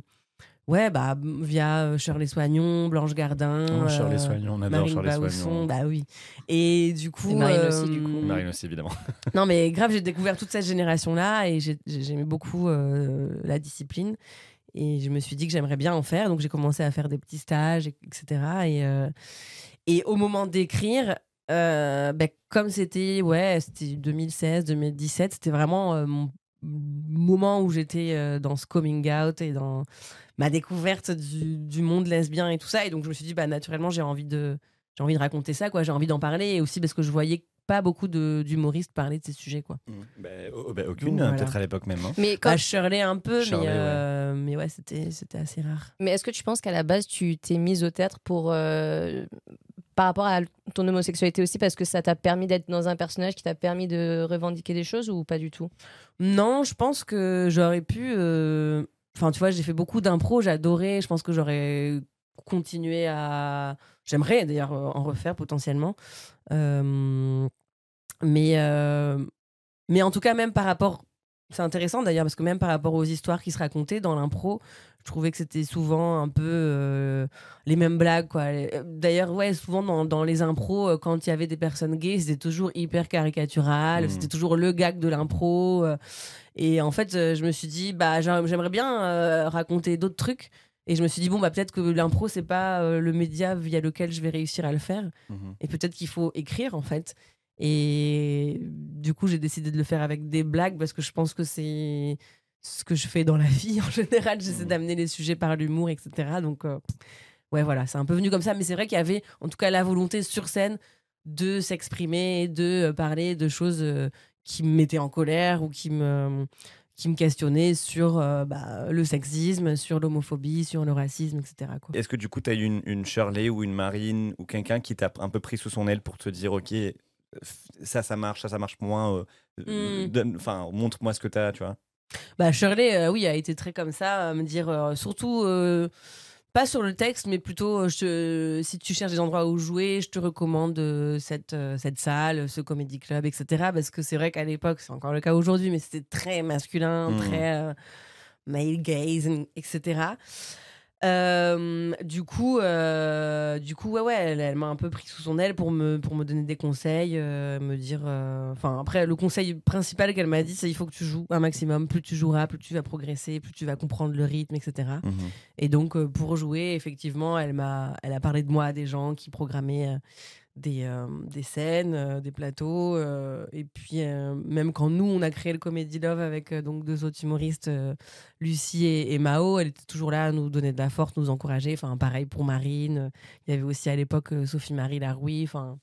ouais, bah, via euh, Shirley Soignon, Blanche Gardin. Oh, Shirley euh, Soignon, on adore Marine Shirley Bausson, Soignon. bah oui. Et du coup. Et Marine aussi, du coup. euh, Marine aussi, évidemment. Non, mais grave, j'ai découvert toute cette génération-là et j'ai- j'ai- j'aimais beaucoup euh, la discipline. Et je me suis dit que j'aimerais bien en faire. Donc, j'ai commencé à faire des petits stages, et- etc. Et, euh, et au moment d'écrire, euh, ben, comme c'était ouais, c'était 2016, 2017, c'était vraiment euh, mon moment où j'étais euh, dans ce coming out et dans ma découverte du, du monde lesbien et tout ça. Et donc, je me suis dit, bah, naturellement, j'ai envie de, j'ai envie de raconter ça, quoi. J'ai envie d'en parler et aussi parce que je voyais pas beaucoup d'humoristes parler de ces sujets, quoi. Bah, oh, bah, aucune, voilà. peut-être à l'époque même. hein. Mais, quand- Bah, Shirley un peu, Shirley, mais, ouais. euh, mais ouais, c'était, c'était assez rare. mais est-ce que tu penses qu'à la base, tu t'es mise au théâtre pour. euh, par rapport à ton homosexualité aussi, parce que ça t'a permis d'être dans un personnage qui t'a permis de revendiquer des choses ou pas du tout? Non, je pense que j'aurais pu. euh, Enfin, tu vois, j'ai fait beaucoup d'impro, j'adorais. Je pense que j'aurais continué à. J'aimerais d'ailleurs euh, en refaire potentiellement. Euh, Mais, mais en tout cas, même par rapport. C'est intéressant d'ailleurs, parce que même par rapport aux histoires qui se racontaient dans l'impro, je trouvais que c'était souvent un peu euh, les mêmes blagues. quoi. Les- D'ailleurs, ouais, souvent dans, dans les impros, euh, quand il y avait des personnes gays, c'était toujours hyper caricatural, Mhm. c'était toujours le gag de l'impro. euh, et en fait, euh, je me suis dit, bah, j'a- j'aimerais bien euh, raconter d'autres trucs. Et je me suis dit, bon, bah, peut-être que l'impro, c'est pas euh, le média via lequel je vais réussir à le faire. Mhm. Et peut-être qu'il faut écrire, en fait. Et du coup, j'ai décidé de le faire avec des blagues parce que je pense que c'est ce que je fais dans la vie. En général, j'essaie Mhm. d'amener les sujets par l'humour, etc. Donc, euh, ouais, voilà, c'est un peu venu comme ça. Mais c'est vrai qu'il y avait, en tout cas, la volonté sur scène de s'exprimer, de euh, parler de choses euh, qui me mettaient en colère ou qui me qui me questionnaient sur euh, bah, le sexisme, sur l'homophobie, sur le racisme, etc. Est-ce que du coup, tu as eu une, une Shirley ou une Marine ou quelqu'un qui t'a un peu pris sous son aile pour te dire, OK, ça, ça marche, ça, ça marche moins. euh, euh, Mm. donne- Enfin, montre-moi ce que tu as, tu vois. Bah Shirley, euh, oui, a été très comme ça, à me dire euh, surtout euh, pas sur le texte, mais plutôt euh, je te- si tu cherches des endroits où jouer, je te recommande euh, cette euh, cette salle, ce comédie club, etc. Parce que c'est vrai qu'à l'époque, c'est encore le cas aujourd'hui, mais c'était très masculin, Mhm. très euh, male gaze, etc. Euh, du coup, euh, du coup, ouais, ouais, elle, elle m'a un peu pris sous son aile pour me pour me donner des conseils, euh, me dire. euh, Enfin, après, le conseil principal qu'elle m'a dit, c'est il faut que tu joues un maximum. Plus tu joueras, plus tu vas progresser, plus tu vas comprendre le rythme, etc. Mhm. Et donc, euh, pour jouer, effectivement, elle m'a, elle a parlé de moi à des gens qui programmaient euh, des, euh, des scènes, euh, des plateaux. euh, et puis, même quand nous, on a créé le Comedy Love avec donc deux autres humoristes, Lucie et, Mao, elle était toujours là à nous donner de la force, nous encourager. Enfin, pareil pour Marine. Il y avait aussi à l'époque Sophie-Marie Laroui. Enfin,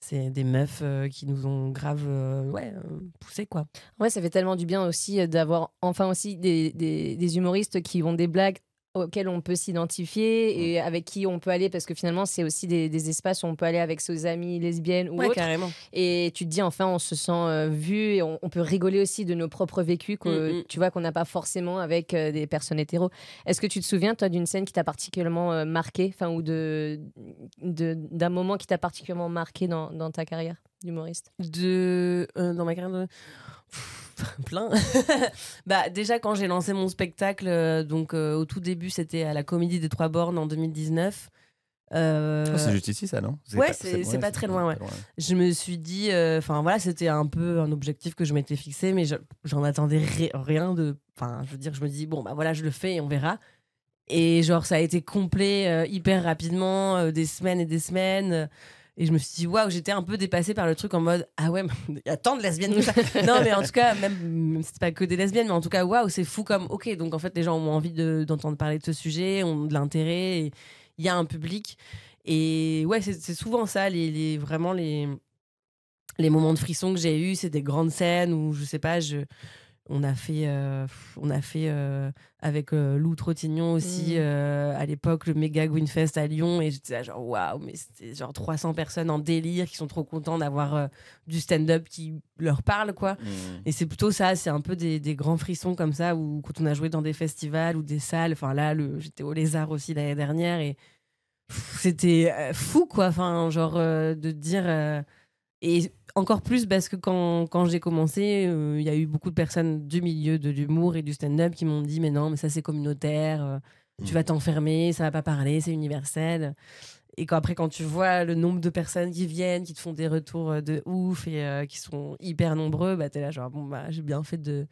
c'est des meufs qui nous ont grave euh, ouais, poussé, quoi. Ouais, ça fait tellement du bien aussi d'avoir enfin aussi des, des humoristes qui ont des blagues auxquelles on peut s'identifier et avec qui on peut aller parce que finalement c'est aussi des, des espaces où on peut aller avec ses amies lesbiennes ou Ouais, autres carrément. et tu te dis enfin on se sent euh, vu et on, on peut rigoler aussi de nos propres vécus que Mm, mm. tu vois qu'on n'a pas forcément avec euh, des personnes hétéros. Est-ce que tu te souviens toi d'une scène qui t'a particulièrement euh, marqué enfin ou de de- d'un moment qui t'a particulièrement marqué dans, dans ta carrière d'humoriste? De euh, dans ma carrière de plein. Bah déjà quand j'ai lancé mon spectacle euh, donc euh, au tout début c'était à la Comédie des Trois Bornes en 2019 euh, Oh, c'est juste ici, ça, non? Ouais, c'est- pas très loin, ouais. je me suis dit enfin voilà c'était un peu un objectif que je m'étais fixé mais je- j'en attendais ri- rien de enfin je veux dire je me dis bon bah voilà je le fais et on verra. Et genre ça a été complet hyper rapidement des semaines et des semaines et je me suis dit waouh j'étais un peu dépassée par le truc en mode ah ouais il y a tant de lesbiennes tout ça. Non mais en tout cas même, même c'est pas que des lesbiennes mais en tout cas waouh c'est fou comme ok donc en fait les gens ont envie de- d'entendre parler de ce sujet ont de l'intérêt il y a un public. Et ouais c'est c'est souvent ça les, les- vraiment les les moments de frisson que j'ai eu c'est des grandes scènes où je sais pas je on a fait euh, on a fait euh, avec euh, Lou Trottignon aussi Mm. à l'époque le méga Gwynfest à Lyon et j'étais là, genre waouh mais c'était genre 300 personnes en délire qui sont trop contents d'avoir du stand-up qui leur parle quoi Mmh. et c'est plutôt ça, c'est un peu des, des grands frissons comme ça, où quand on a joué dans des festivals ou des salles, enfin là, le, j'étais au Lézard aussi l'année dernière, et c'était fou, quoi, enfin, genre de dire... et encore plus parce que quand, quand j'ai commencé, euh, il y a eu beaucoup de personnes du milieu de l'humour et du stand-up qui m'ont dit, mais non, mais ça c'est communautaire, euh, tu vas t'enfermer, ça va pas parler, c'est universel. Et quand, après, quand tu vois le nombre de personnes qui viennent, qui te font des retours euh, de ouf et euh, qui sont hyper nombreux, bah, t'es là, genre, bon, bah, j'ai bien fait de,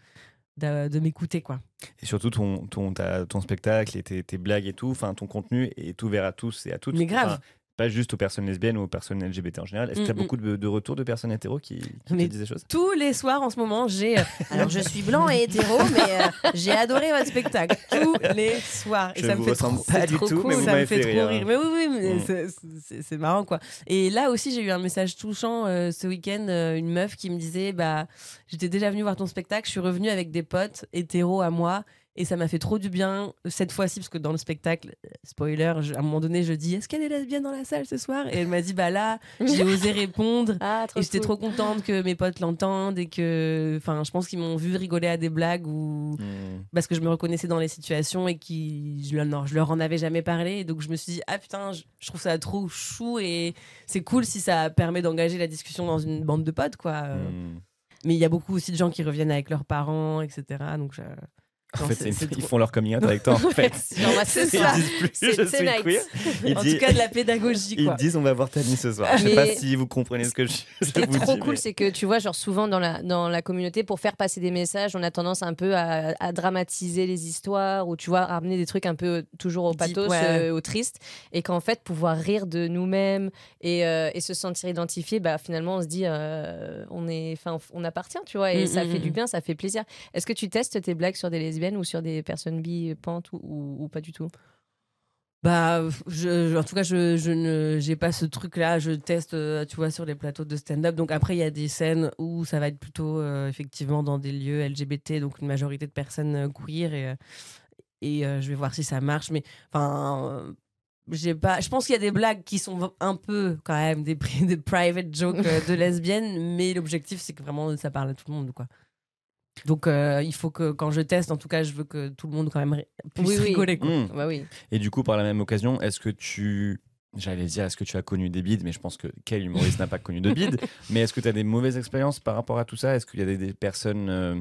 de, de m'écouter, quoi. Et surtout ton, ton, ta- ton spectacle et tes, tes blagues et tout, enfin ton contenu est ouvert à tous et à toutes. Mais grave. Pas juste aux personnes lesbiennes ou aux personnes LGBT en général. Est-ce que tu as beaucoup de, de retours de personnes hétéros qui, qui Mais- te disent des choses? Tous les soirs, en ce moment, j'ai. euh, alors, je suis blanc et hétéro, mais euh, j'ai adoré votre spectacle. Tous les soirs. Et Je ça me fait trop, pas c'est du trop tout, cool. mais vous ça me fait fait trop rire. rire. Mais oui, oui, mais Mm. c'est- marrant, quoi. Et là aussi, j'ai eu un message touchant euh, ce week-end. euh, une meuf qui me disait Bah, j'étais déjà venue voir ton spectacle, je suis revenue avec des potes hétéros à moi. Et ça m'a fait trop du bien cette fois-ci, parce que dans le spectacle, euh, spoiler, je- à un moment donné, je dis Est-ce qu'elle est lesbienne dans la salle ce soir? Et elle m'a dit Bah là, j'ai osé répondre. Ah, trop Et j'étais cool. trop contente que mes potes l'entendent et que, enfin, je pense qu'ils m'ont vu rigoler à des blagues ou Mm. parce que je me reconnaissais dans les situations et qui, je, leur- je leur en avais jamais parlé. Et donc je me suis dit ah putain, je, je trouve ça trop chou et c'est cool si ça permet d'engager la discussion dans une bande de potes quoi. Euh, Mm. Mais il y a beaucoup aussi de gens qui reviennent avec leurs parents, etc. Donc je- En fait, une- ils font leur coming out avec toi. En fait. C'est Ils disent plus je suis queer. Ils en disent- tout cas de la pédagogie Ils quoi. disent on va voir Tani ce soir. Je sais Mais- pas si vous comprenez ce que je, je Ce qui est vous trop dis. cool, mais- c'est que tu vois, genre souvent dans la, dans la communauté, pour faire passer des messages, on a tendance un peu à, à dramatiser les histoires ou tu vois, à ramener des trucs un peu toujours au pathos, ouais. euh, au triste. Et qu'en fait, pouvoir rire de nous-mêmes et, euh, et se sentir identifié, bah, finalement, on se dit, euh, on, est, enfin, on appartient, tu vois, et Mm, ça mm, fait du mm. bien, ça fait plaisir. Est-ce que tu testes tes blagues sur des lesbiennes? Ou sur des personnes bi, pantes ou, ou, ou pas du tout Bah, je, je- en tout cas, je, je ne, j'ai pas ce truc-là. Je teste, euh, tu vois, sur les plateaux de stand-up. Donc après, il y a des scènes où ça va être plutôt euh, effectivement dans des lieux LGBT, donc une majorité de personnes euh, queer et et euh, je vais voir si ça marche. Mais enfin, euh, j'ai pas. Je pense qu'il y a des blagues qui sont un peu quand même des, des private jokes de lesbiennes, mais l'objectif c'est que vraiment ça parle à tout le monde, quoi. Donc euh, il faut que quand je teste, en tout cas, je veux que tout le monde quand même puisse Oui, rigoler. Quoi. Mm. Bah oui. Et du coup, par la même occasion, est-ce que tu. J'allais dire, est-ce que tu as connu des bides Mais je pense que quel humoriste n'a pas connu de bides Mais est-ce que tu as des mauvaises expériences par rapport à tout ça? Est-ce qu'il y a des, des personnes, euh,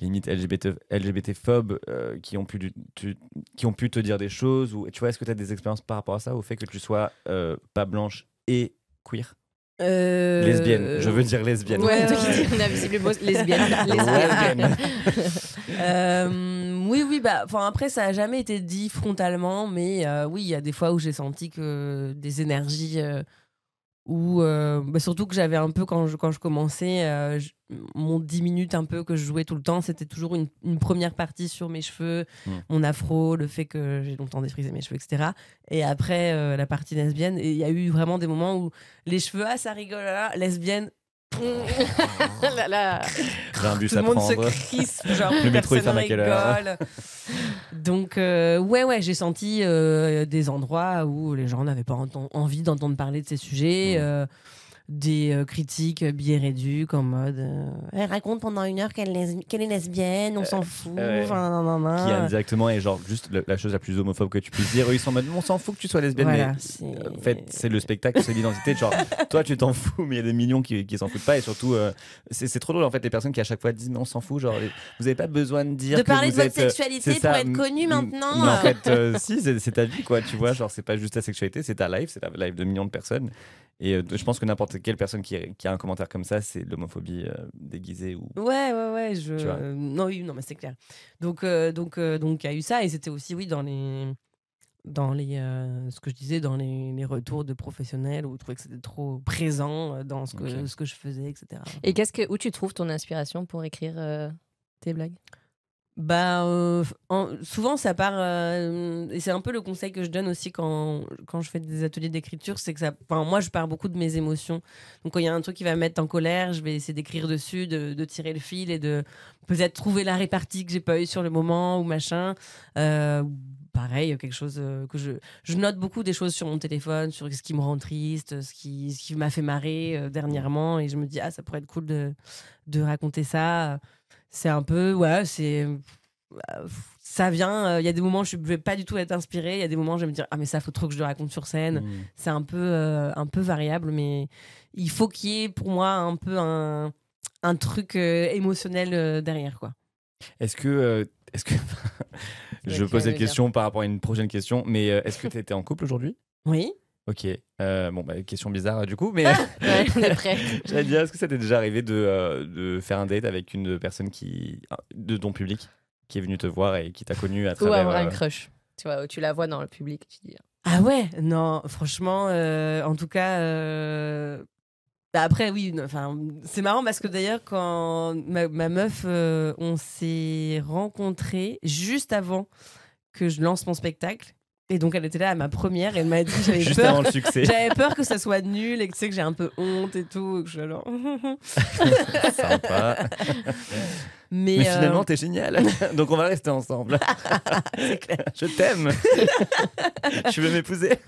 limite LGBT, LGBT-phobes, euh, qui, ont pu, du- tu- qui ont pu te dire des choses ou, Tu vois, est-ce que tu as des expériences par rapport à ça, au fait que tu sois euh, pas blanche et queer? Euh, Lesbienne, je veux dire lesbienne. Ouais, visiblement lesbienne. Lesbienne. Euh, oui, oui, bah, enfin après, ça a jamais été dit frontalement, mais euh, oui, il y a des fois où j'ai senti que des énergies où euh, bah, surtout que j'avais un peu quand je, quand je commençais euh, je- mon 10 minutes un peu que je jouais tout le temps c'était toujours une, une première partie sur mes cheveux Mm. mon afro le fait que j'ai longtemps défrisé mes cheveux etc et après euh, la partie lesbienne et il y a eu vraiment des moments où les cheveux ah ça rigole là, lesbienne Là, là. J'ai un bus tout à le monde se crispe, genre Le métro, ferme à quelle heure. Donc euh, ouais ouais, j'ai senti euh, des endroits où les gens n'avaient pas envie d'entendre parler de ces sujets. Euh, des euh, critiques biais réduits en mode euh, elle raconte pendant une heure qu'elle est, lesbienne on s'en fout ouais. enfin, nan, nan, nan. Qui indirectement est genre juste le- la chose la plus homophobe que tu puisses dire. Eux, ils sont en mode on s'en fout que tu sois lesbienne, Voilà, mais c'est- euh, en fait, c'est le spectacle, c'est l'identité. Genre, toi, tu t'en fous, mais il y a des millions qui, qui s'en foutent pas. Et surtout, euh, c'est c'est trop drôle en fait, les personnes qui à chaque fois disent mais on s'en fout. Genre, les- vous avez pas besoin de dire de que parler de votre êtes, euh, sexualité pour ça. être connu maintenant Mais en euh. fait, euh, si, c'est c'est ta vie, quoi. Tu vois, genre, c'est pas juste ta sexualité, c'est ta life, c'est la life de millions de personnes. Et euh, je pense que n'importe quelle personne qui, qui a un commentaire comme ça, c'est l'homophobie euh, déguisée ou. Ouais, ouais, ouais. Je... Euh, non, oui, non, mais c'est clair. Donc, euh, donc, euh, donc, il y a eu ça, et c'était aussi, oui, dans les, dans les, euh, ce que je disais, dans les, les retours de professionnels où je trouvais que c'était trop présent dans ce que, ce que je faisais, etc. Et qu'est-ce que, où tu trouves ton inspiration pour écrire euh, tes blagues? Bah, euh, en- souvent ça part, euh, et c'est un peu le conseil que je donne aussi quand, quand je fais des ateliers d'écriture, c'est que ça, moi je pars beaucoup de mes émotions. Donc quand il y a un truc qui va me mettre en colère, je vais essayer d'écrire dessus, de, de tirer le fil et de peut-être trouver la répartie que j'ai pas eu sur le moment ou machin. Euh, pareil, quelque chose euh, que je, je note beaucoup des choses sur mon téléphone, sur ce qui me rend triste, ce qui, ce qui m'a fait marrer dernièrement, et je me dis ah ça pourrait être cool de, de raconter ça. C'est un peu ouais c'est euh, ça vient. Il y a des moments où je vais pas du tout être inspirée. Il y a des moments où je vais me dire ah mais ça faut trop que je le raconte sur scène. Mm. C'est un peu euh, un peu variable, mais il faut qu'il y ait pour moi un peu un un truc euh, émotionnel euh, derrière quoi. Est-ce que. euh, est-ce que... je pose cette question par rapport à une prochaine question, mais euh, est-ce que tu étais en couple aujourd'hui? Oui. Ok. Euh, bon, bah, question bizarre du coup, mais Ouais, on est prêt. j'allais dire, est-ce que ça t'est déjà arrivé de, euh, de faire un date avec une personne qui, de ton public qui est venue te voir et qui t'a connu à Ou travers. avoir un euh, crush. Tu vois, où tu la vois dans le public, tu dis. Ah ouais, non, franchement, euh, en tout cas, euh, bah après oui, enfin, c'est marrant parce que d'ailleurs quand ma, ma meuf, euh, on s'est rencontrés juste avant que je lance mon spectacle, et donc elle était là à ma première, et elle m'a dit j'avais Juste peur, avant le succès. j'avais peur que ça soit nul et que tu sais que j'ai un peu honte et tout, et que je suis alors. Sympa. Mais, Mais euh, finalement, t'es génial. Donc on va rester ensemble. Je t'aime. tu veux m'épouser?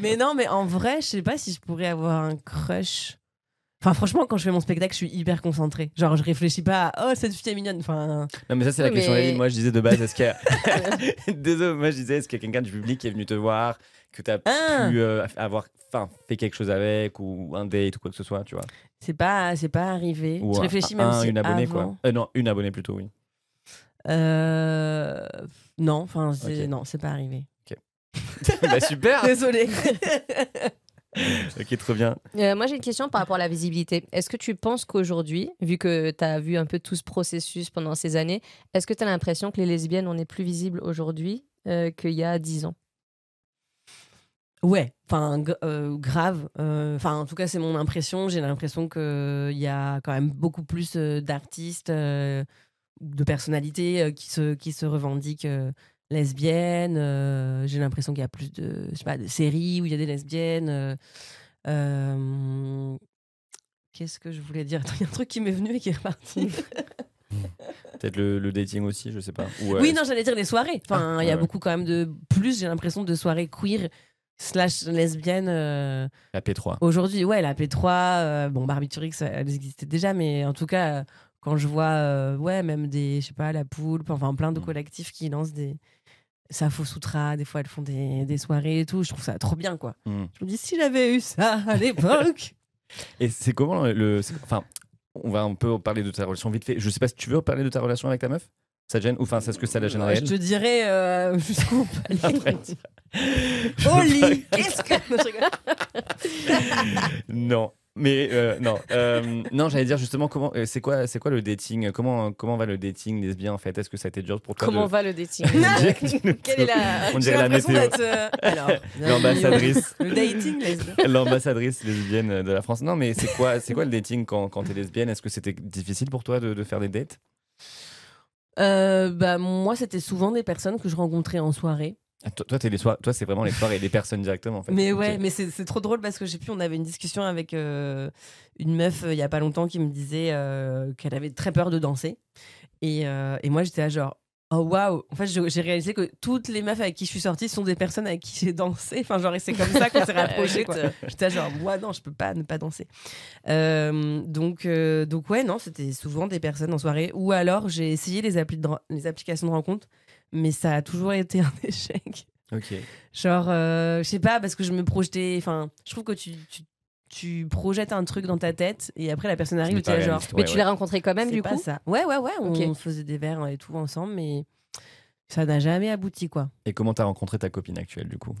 Mais non, mais en vrai, je sais pas si je pourrais avoir un crush. Enfin, franchement, quand je fais mon spectacle, je suis hyper concentrée. Genre, je réfléchis pas à oh, cette fille est mignonne. Enfin, Non, mais ça, c'est la Oui, question. mais-. Moi, je disais de base, est-ce qu'il y a. Désolé, moi, je disais, est-ce qu'il y a quelqu'un du public qui est venu te voir, que t'as Ah. pu euh, avoir fait quelque chose avec, ou un date, ou quoi que ce soit, tu vois? C'est pas, pas arrivé. Ou je réfléchis même un, si une abonnée, avant. quoi. Euh, non, une abonnée plutôt, oui. Euh, Non, enfin, c'est Ok. non, c'est pas arrivé. bah, super Désolée. Ok, trop bien. Euh, moi, j'ai une question par rapport à la visibilité. Est-ce que tu penses qu'aujourd'hui, vu que tu as vu un peu tout ce processus pendant ces années, est-ce que tu as l'impression que les lesbiennes, on est plus visibles aujourd'hui euh, qu'il y a 10 ans? Ouais, enfin g- euh, grave. Euh, Enfin, en tout cas, c'est mon impression. J'ai l'impression que il y a quand même beaucoup plus euh, d'artistes, euh, de personnalités euh, qui se qui se revendiquent euh, lesbiennes. Euh, J'ai l'impression qu'il y a plus de je sais pas de séries où il y a des lesbiennes. euh, euh, Qu'est-ce que je voulais dire? Attends, Il y a un truc qui m'est venu et qui est reparti. Peut-être le, le dating aussi, je sais pas. Ou, euh, Oui, non, j'allais dire les soirées. Enfin, il y a ouais, ouais. beaucoup quand même de plus. J'ai l'impression de soirées queer slash lesbiennes. euh, La P3. Aujourd'hui, ouais, la P3, euh, bon, Barbiturix, elles existaient déjà, mais en tout cas, quand je vois, euh, ouais, même des, je sais pas, la poulpe, enfin plein de Mm. collectifs qui lancent des. Safo Sutra, des fois elles font des, des soirées et tout, je trouve ça trop bien, quoi. Hmm. Je me dis, si j'avais eu ça à l'époque. Et c'est comment le. Enfin, on va un peu parler de ta relation vite fait. Je sais pas si tu veux parler de ta relation avec ta meuf? Ça te gêne? Ou enfin, c'est ce que ça la gênerait je elle? Te dirais euh, jusqu'où lit Qu'est-ce que. Je. Non. Mais euh, non, euh, non, j'allais dire justement comment, euh, c'est quoi, c'est quoi le dating Comment, comment va le dating lesbien en fait? Est-ce que ça a été dur pour toi Comment de... va le dating? Quelle est la- On dirait la météo. euh, alors, L'ambassadrice. Le dating, lesbien. L'ambassadrice lesbienne de la France. Non, mais c'est quoi, c'est quoi le dating quand, quand t'es lesbienne? Est-ce que c'était difficile pour toi de, de faire des dates? Euh, bah, moi, c'était souvent des personnes que je rencontrais en soirée. Ah, Toi, toi, t'es les soir- toi, c'est vraiment les soirées et les personnes directement en fait. Mais ouais, mais c'est trop drôle parce que j'ai pu, on avait une discussion avec euh, une meuf euh, il y a pas longtemps qui me disait euh, qu'elle avait très peur de danser. Et, et moi, j'étais là genre, oh waouh! En fait, j'ai réalisé que toutes les meufs avec qui je suis sortie sont des personnes avec qui j'ai dansé. Enfin, genre, et c'est comme ça qu'on s'est rapprochés. J'étais genre, moi, non, je peux pas ne pas danser. Euh, donc, euh, donc, ouais, non, c'était souvent des personnes en soirée. Ou alors, j'ai essayé les, de ren- les applications de rencontre, mais ça a toujours été un échec. Ok. Genre, euh, je sais pas, parce que je me projetais. Enfin, je trouve que tu, tu, tu projettes un truc dans ta tête et après la personne arrive et tu genre. Mais Ouais, tu ouais. l'as rencontré quand même c'est du pas coup? ça. Ouais, ouais, ouais. On faisait des verres et tout ensemble, mais ça n'a jamais abouti, quoi. Et comment t'as rencontré ta copine actuelle du coup?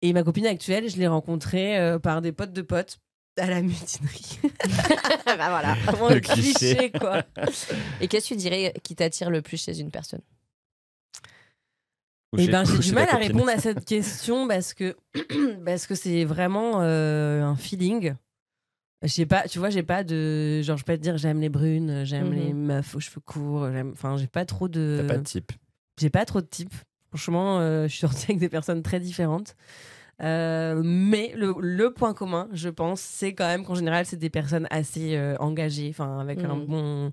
Et ma copine actuelle, je l'ai rencontrée euh, par des potes de potes à la mutinerie. bah voilà. Vraiment Le le cliché. cliché, quoi. Et qu'est-ce que tu dirais qui t'attire le plus chez une personne? Eh ben, j'ai du mal à répondre à cette question parce que parce que c'est vraiment euh, un feeling. Je sais pas, tu vois, j'ai pas de genre je peux pas te dire j'aime les brunes, j'aime Mhm. les meufs aux cheveux courts, j'aime enfin j'ai pas trop de T'as pas de type. j'ai pas trop de types. Franchement, euh, je suis sortie avec des personnes très différentes. Euh, mais le, le point commun, je pense, c'est quand même qu'en général, c'est des personnes assez euh, engagées, enfin avec un Mhm. bon,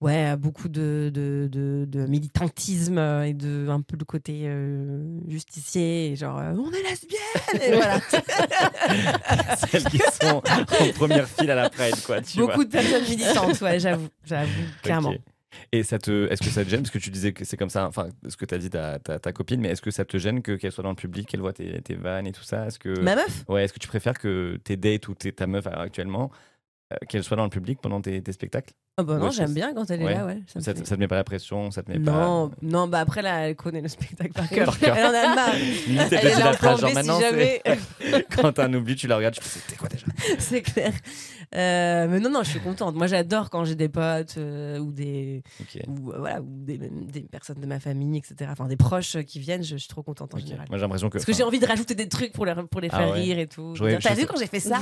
ouais, beaucoup de, de, de, de militantisme euh, et de un peu le côté euh, justicier, et genre euh, on est lesbiennes, et voilà. Celles qui sont en première file à la Pride, quoi. Tu beaucoup vois. de personnes militantes, ouais, j'avoue, j'avoue, clairement. Et ça te, est-ce que ça te gêne parce que tu disais que c'est comme ça, enfin, ce que t'as dit ta, ta, ta copine, mais est-ce que ça te gêne que qu'elle soit dans le public, qu'elle voit tes, tes vannes et tout ça? Est-ce que, Ma meuf? Ouais, est-ce que tu préfères que tes dates ou ta meuf actuellement, qu'elle soit dans le public pendant tes, tes spectacles Ah bah non, Ouais, j'aime bien quand elle est ouais. là, ouais. ça ça, te- ça te met pas la pression, ça te met Non, pas. non, bah après là, elle connaît le spectacle par cœur. Elle en a marre. Elle te est là plan genre si jamais. quand t'as un oubli, tu la regardes, tu fais c'était quoi déjà? C'est clair. Euh, mais non, non, je suis contente. Moi, j'adore quand j'ai des potes euh, ou des ou euh, voilà ou des, des personnes de ma famille, etc. Enfin, des proches euh, qui viennent. Je, je suis trop contente en Ok. général. Moi j'ai l'impression que. Parce que j'ai envie de rajouter des trucs pour les, pour les Ah faire ouais. rire et tout. T'as vu quand j'ai fait ça?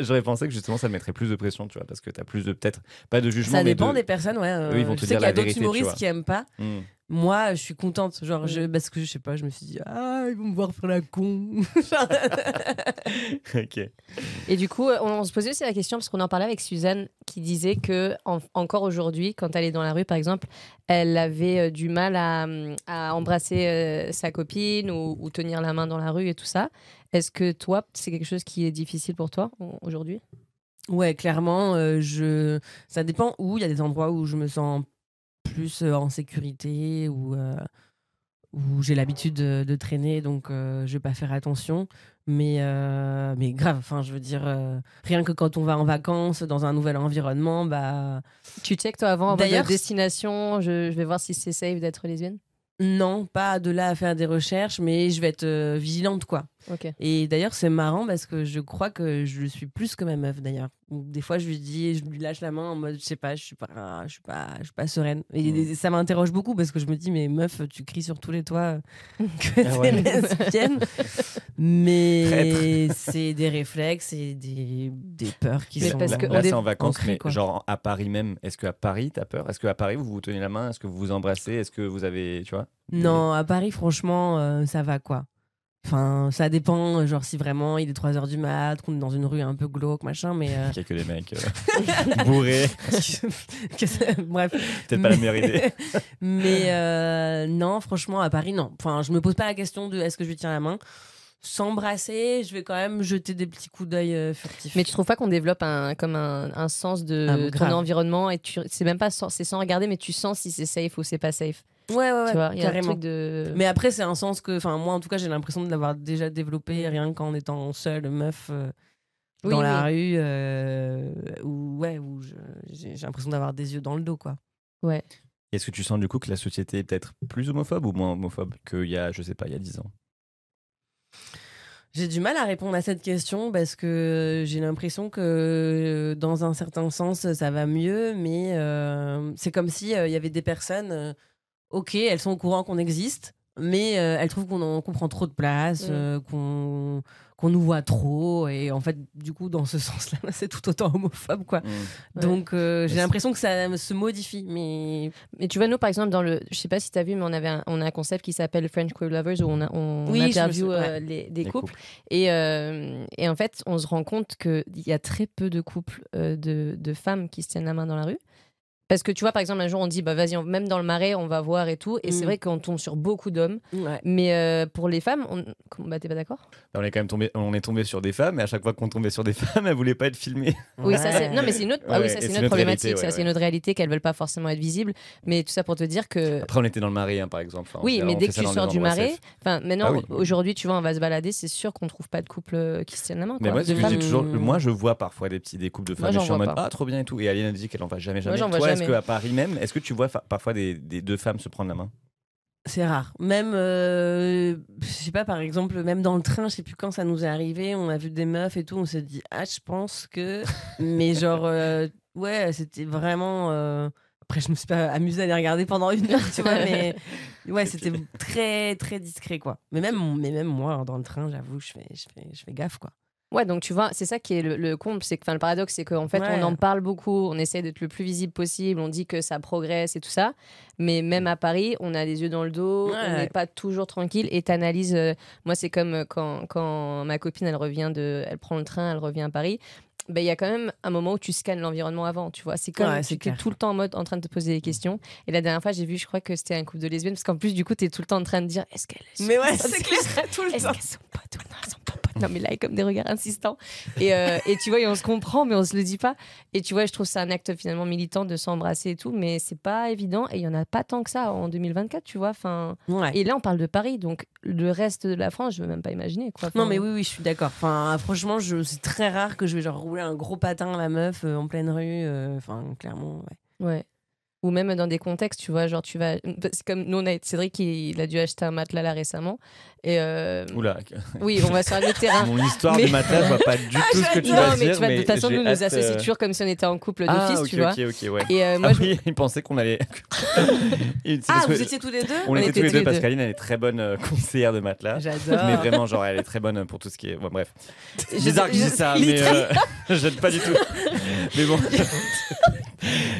J'aurais pensé que justement ça te mettrait plus de pression, tu vois, parce que t'as plus de peut-être pas de jugement. Ça mais dépend de- des personnes, ouais. euh, Eux, ils vont te je dire sais qu'il y a d'autres tu humoristes qui aiment pas. Hmm. Moi, je suis contente. Genre, je, parce que je sais pas, je me suis dit, ah, ils vont me voir faire la con. Ok. Et du coup, on, on se posait aussi la question, parce qu'on en parlait avec Suzanne, qui disait que en- encore aujourd'hui, quand elle est dans la rue, par exemple, elle avait euh, du mal à, à embrasser euh, sa copine ou, ou tenir la main dans la rue et tout ça. Est-ce que toi, c'est quelque chose qui est difficile pour toi au- aujourd'hui? Ouais, clairement, euh, je... ça dépend où. Il y a des endroits où je me sens plus euh, en sécurité, où, euh, où j'ai l'habitude de, de traîner, donc je vais pas faire attention. Mais, mais grave, enfin, je veux dire, rien que quand on va en vacances dans un nouvel environnement, bah Tu check toi avant mode D'ailleurs, destination, je, je vais voir si c'est safe d'être lesbienne non, pas de là à faire des recherches, mais je vais être euh, vigilante, quoi. Et d'ailleurs, c'est marrant parce que je crois que je le suis plus que ma meuf d'ailleurs. Des fois, je lui dis, je lui lâche la main en mode, je sais pas, je suis pas, je suis pas, je suis pas sereine. Et Mm. ça m'interroge beaucoup parce que je me dis, mais meuf, tu cries sur tous les toits que Ah t'es ouais. mais c'est des réflexes et des, des peurs qui Mais sont. parce là, que c'est est en vacances, mais quoi. genre à Paris même. Est-ce qu'à Paris, t'as peur? Est-ce qu'à Paris, vous vous tenez la main? Est-ce que vous vous embrassez? Est-ce que vous avez, tu vois? Non, à Paris, franchement, euh, ça va quoi. Enfin, ça dépend, genre si vraiment il est 3h du mat, qu'on est dans une rue un peu glauque, machin, mais. euh, Il y a que des mecs euh, bourrés. que ça- Bref. Peut-être pas la meilleure idée. Mais euh, non, franchement, à Paris, non. Enfin, je me pose pas la question de est-ce que je lui tiens la main. S'embrasser, je vais quand même jeter des petits coups d'œil euh, furtifs. Mais tu trouves pas qu'on développe un, comme un, un sens de Ah, ton grave. environnement et tu c'est même pas sans, c'est sans regarder mais tu sens si c'est safe ou c'est pas safe. Ouais, ouais, ouais, tu vois, il y a un carrément. truc de Mais après, c'est un sens que, enfin, moi en tout cas, j'ai l'impression de l'avoir déjà développé rien qu'en étant seule meuf euh, Oui, dans oui. la rue, euh, où, ouais, où j'ai l'impression d'avoir des yeux dans le dos, quoi. ouais. Est-ce que tu sens du coup que la société est peut-être plus homophobe ou moins homophobe qu'il y a, je sais pas, il y a 10 ans? J'ai du mal à répondre à cette question parce que j'ai l'impression que dans un certain sens ça va mieux, mais euh, c'est comme si euh, y avait des personnes, euh, ok, elles sont au courant qu'on existe, mais euh, elles trouvent qu'on en- qu'on prend trop de place, Mm. euh, qu'on qu'on nous voit trop, et en fait, du coup, dans ce sens-là, c'est tout autant homophobe, quoi. Mm. Donc, euh, j'ai l'impression que ça se modifie, mais Mais tu vois, nous, par exemple, dans le. Je sais pas si tu as vu, mais on, avait un, on a un concept qui s'appelle French Queer Lovers où on, a, on Oui, interview euh, les, des Les couples. Et, euh, et en fait, on se rend compte qu'il y a très peu de couples euh, de, de femmes qui se tiennent la main dans la rue. Parce que tu vois, par exemple, un jour, on dit, bah vas-y, on- même dans le marais, on va voir et tout. Et c'est Mm. vrai qu'on tombe sur beaucoup d'hommes. ouais. Mais euh, pour les femmes, on... bah, t'es pas d'accord? On est quand même tombé, on est tombé sur des femmes, et à chaque fois qu'on tombait sur des femmes, elles voulaient pas être filmées. Oui, ça c'est. Non, mais c'est une autre. ah Ouais, oui, ça et c'est une autre problématique. réalité, ça c'est une autre réalité qu'elles veulent pas forcément être visibles. Mais tout ça pour te dire que. Après, on était dans le marais, hein, par exemple. Enfin, Oui, mais on dès fait que ça tu dans des sors du endroits marais, safe. enfin maintenant Ah oui. aujourd'hui tu vois on va se balader, c'est sûr qu'on trouve pas de couple euh, qui se tiennent la main. Mais quoi, moi, de femmes. j'ai toujours, moi, je vois parfois des petits des couples de Moi, femmes et j'en je suis en vois mode pas. ah trop bien et tout. Et Aline a dit qu'elle en va jamais jamais. j'en vois Toi, est-ce jamais. qu'à Paris même, est-ce que tu vois parfois des, des deux femmes se prendre la main? C'est rare. Même, euh, je sais pas, par exemple, même dans le train, je sais plus quand ça nous est arrivé, on a vu des meufs et tout, on s'est dit, ah, je pense que. Mais genre, euh, ouais, c'était vraiment. euh, Après, je me suis pas amusée à les regarder pendant une heure, tu vois, mais ouais, c'était très, très discret, quoi. Mais même, mais même moi, dans le train, j'avoue, je fais, je, fais, je fais gaffe, quoi. Ouais, donc tu vois, c'est ça qui est le, le comble, c'est que, enfin, le paradoxe, c'est qu'en fait, Ouais. on en parle beaucoup, on essaie d'être le plus visible possible, on dit que ça progresse et tout ça, mais même à Paris, on a les yeux dans le dos, Ouais. on n'est pas toujours tranquille et t'analyses. euh, moi, c'est comme euh, quand, quand ma copine, elle revient de, elle prend le train, elle revient à Paris. Ben, il y a quand même un moment où tu scannes l'environnement avant, tu vois. C'est comme Ouais, tu es clair. tout le temps en mode en train de te poser des questions. Et la dernière fois, j'ai vu, je crois que c'était un couple de lesbiennes, parce qu'en plus, du coup, tu es tout le temps en train de dire est-ce qu'elles Mais ouais, sont c'est clair, tout le temps. sont potes ou non, elles sont pas potes Non, mais là, il y a comme des regards insistants. Et, euh, et tu vois, et on se comprend, mais on se le dit pas. Et tu vois, je trouve ça un acte finalement militant de s'embrasser et tout, mais c'est pas évident. Et il y en a pas tant que ça en 2024, tu vois. Enfin, Ouais. et là, on parle de Paris, donc le reste de la France, je veux même pas imaginer. Quoi. Non mais oui oui je suis d'accord. Enfin franchement je c'est très rare que je vais genre rouler un gros patin à la meuf euh, en pleine rue. euh, Enfin clairement ouais. Ouais. Ou même dans des contextes, tu vois, genre tu vas. C'est comme nous, on a Cédric, il a dû acheter un matelas là récemment. Et euh, Oula, oui, on va sur autre terrain. mon histoire Mais- de matelas, je vois pas du tout ce que tu non, vas mais dire. tu vois, de toute façon, nous nous hâte, associons euh, toujours comme si on était en couple Ah, d'office, ok, tu vois. ouais. Et euh, moi, ah je- oui, il pensait qu'on allait. Ah vous étiez tous les deux On, on était tous les deux parce qu'Aline elle est très bonne euh, conseillère de matelas. J'adore. Mais vraiment, genre, elle est très bonne pour tout ce qui est. Bon, bref. Je- Bizarre que je je- dise ça, mais euh, j'aime pas du tout. Mais bon,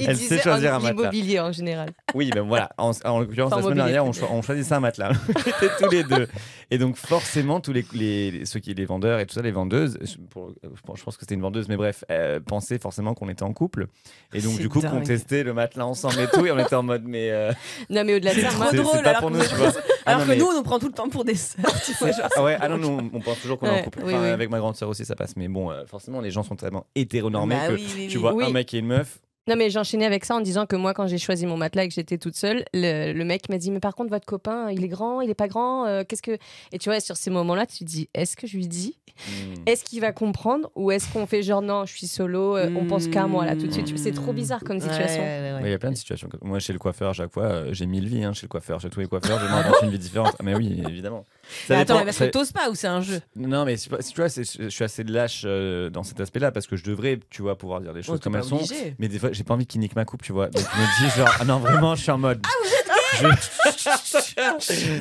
il elle sait choisir un matelas. L'immobilier en général. oui, ben voilà. En, en l'occurrence, Enfin, la semaine mobilier, dernière, on, peut-être. cho- on choisissait un matelas. on était tous les deux. Et donc, forcément, tous les, les, ceux qui les vendeurs et tout ça, les vendeuses, je, pour- je pense je pense que c'était une vendeuse, mais bref, euh, pensaient forcément qu'on était en couple. Et donc, du coup, dingue. qu'on testait le matelas ensemble et tout. Et on était en mode, mais. euh, Non, mais au-delà de C'est ça, c'est- drôle, pas alors pour que nous, vous- tu vois. Ah Alors non, que mais- nous on nous prend tout le temps pour des sœurs. tu vois, genre, Ah ouais, ah non, nous, on- pense toujours qu'on est en couple. oui, Enfin, oui. Avec ma grande sœur aussi, ça passe. Mais bon, euh, forcément, les gens sont tellement hétéronormés Bah que oui, oui, tu oui. vois Oui. un mec et une meuf. Non, mais j'enchaînais avec ça en disant que moi, quand j'ai choisi mon matelas et que j'étais toute seule, le, le mec m'a dit Mais par contre, votre copain, il est grand, il est pas grand, euh, qu'est-ce que. Et tu vois, sur ces moments-là, tu te dis Est-ce que je lui dis? Hmm. Est-ce qu'il va comprendre? Ou est-ce qu'on fait genre Non, je suis solo, euh, on pense qu'à moi là tout de suite? C'est trop bizarre comme situation. ouais, ouais, ouais. Mais Il y a plein de situations. Moi, chez le coiffeur, à chaque fois, euh, j'ai mille vies. Hein, chez le coiffeur, chez tous les coiffeurs, je m'invente une vie différente. Ah, mais oui, évidemment. Ça Mais attends dépend- mais parce que t'oses pas ou c'est un jeu? Non, mais tu vois, je suis assez lâche euh, dans cet aspect-là parce que je devrais, tu vois, pouvoir dire des choses Oh, comme elles sont. Mais des fois, j'ai pas envie qu'il nique ma coupe, tu vois. Donc je me dis, genre, ah non, vraiment, je suis en mode. Ah, je...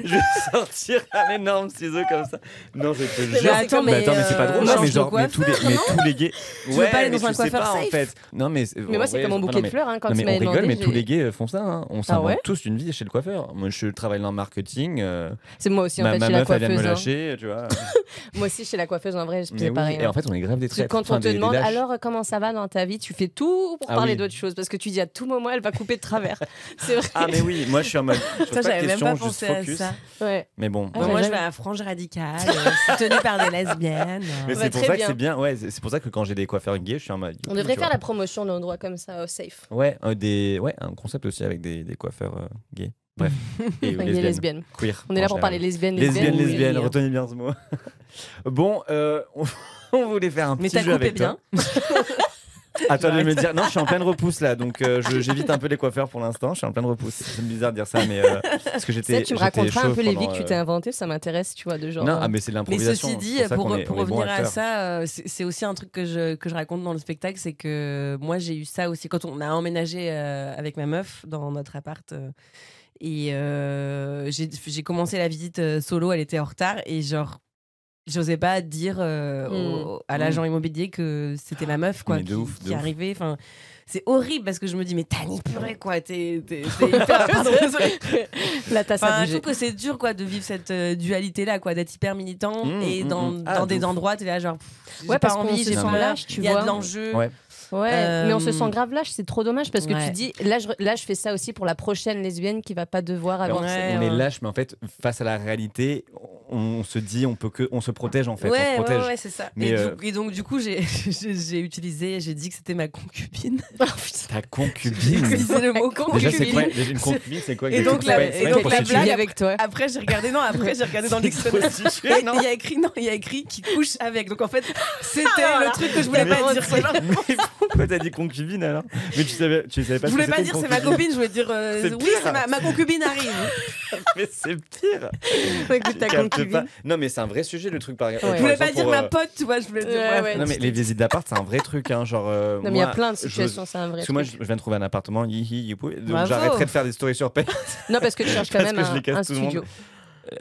je vais sortir un énorme ciseau comme ça. Non, je te jure. attends, mais, attends, mais c'est pas euh, drôle, non, mais de genre, mais tous les, mais tous les gays. veux ouais, pas aller mais dans un coiffeur pas, en safe fait. Non, mais. Mais moi, c'est comme mon bouquet de fleurs hein, quand tu mais rigole, demandé. mais tous les gays font ça. hein. On s'invente ouais tous une vie chez le coiffeur. Moi, je travaille dans le marketing. euh, C'est moi aussi en fait chez la meuf, elle vient de me coiffeuse. hein. lâcher, tu vois. Moi aussi chez la coiffeuse en vrai, je Mais oui, pareil. Et hein. en fait, on est grave des traîtres. quand on te demande alors comment ça va dans ta vie, tu fais tout pour Ah parler oui. d'autre chose parce que tu dis à tout moment elle va couper de travers. C'est vrai. Ah mais oui, moi je suis en mode. Je pose Ça pas de j'avais même questions, pas juste pensé à focus. ça. Ouais. Mais bon. Ah, moi je vais à Frange Radicale, euh, soutenue par des lesbiennes. Mais c'est pour ça bien. que c'est bien. Ouais, c'est pour ça que quand j'ai des coiffeurs gays, je suis en mode. On devrait faire la promotion d'un endroit comme ça, au safe. Ouais, euh, des, ouais, un concept aussi avec des, des coiffeurs euh, gays. Bref. Et lesbiennes. les lesbiennes. Queer. On est là pour parler lesbiennes, Lesbiennes, lesbiennes. lesbiennes, retenez bien ce mot. bon, on, on voulait faire un petit jeu avec bien. Toi de me dire. Non, je suis en pleine repousse là, donc euh, je- j'évite un peu les coiffeurs pour l'instant. Je suis en pleine repousse. C'est bizarre de dire ça, mais euh, parce que Tu j'étais. tu me j'étais raconteras un peu les vies pendant, que tu euh, t'es inventées, ça m'intéresse, tu vois, de genre. Non, euh, ah, mais c'est de Mais l'improvisation. ceci dit, c'est ça pour, qu'on est- pour on est bon revenir à acteurs. ça, euh, c'est c'est aussi un truc que je, que je raconte dans le spectacle, c'est que moi j'ai eu ça aussi quand on a emménagé euh, avec ma meuf dans notre appart. euh, et euh, j'ai j'ai commencé la visite euh, solo, elle était en retard et genre j'osais pas dire euh, au- à l'agent immobilier que c'était ma meuf quoi Mais qui, ouf, qui arrivait. Enfin, c'est horrible parce que je me dis mais Tani purée quoi, t'es hyper. La tasse Enfin, je trouve que c'est dur quoi de vivre cette dualité là quoi d'être hyper militant Mmh, et dans, mmh. dans Ah, de des ouf. endroits t'es là genre pff, Ouais, pas parce qu'on envie se j'ai sent lâche, tu il y a de l'enjeu Ouais. Ouais, Euh, mais on se sent grave lâche, c'est trop dommage parce que Ouais. tu dis, là je, là je fais ça aussi pour la prochaine lesbienne qui va pas devoir. Alors, Ouais, on est lâche, mais en fait, face à la réalité, on se dit, on peut que, on se protège en fait, on ouais, se ouais, protège. ouais, c'est ça. Mais, et, euh, du- et donc, du coup, j'ai j'ai- j'ai utilisé, j'ai dit que c'était ma concubine. Ta J'ai concubine. utilisé le mot Déjà, c'est concubine. quoi Déjà, une concubine, c'est quoi Et donc, la- et donc, la blague, avec toi. Après, j'ai regardé, non, après, j'ai regardé dans le dictionnaire. Prostituée, Et non il y a écrit, non, il y a écrit qui couche avec. Donc, en fait, c'était Ah, le truc que je voulais pas dire. pourquoi t'as dit concubine alors Mais tu savais, tu savais pas Je voulais pas dire c'est ma concubine. copine, je voulais dire euh, oui, ma, concubine arrive. Mais c'est pire. Écoute, ta Tu pas. Non, mais c'est un vrai sujet le truc par. Je voulais pas dire ma euh, pote, tu vois, je voulais dire. Ouais, bref. ouais. Non, mais les visites d'appart, c'est un vrai truc, hein. Genre. euh, Non, mais il y a plein de situations, c'est un vrai Parce que moi, je viens de trouver un appartement, donc j'arrêterai de faire des stories sur Pay. Non, parce que tu cherches quand même que je les un, casse un tout le monde. studio.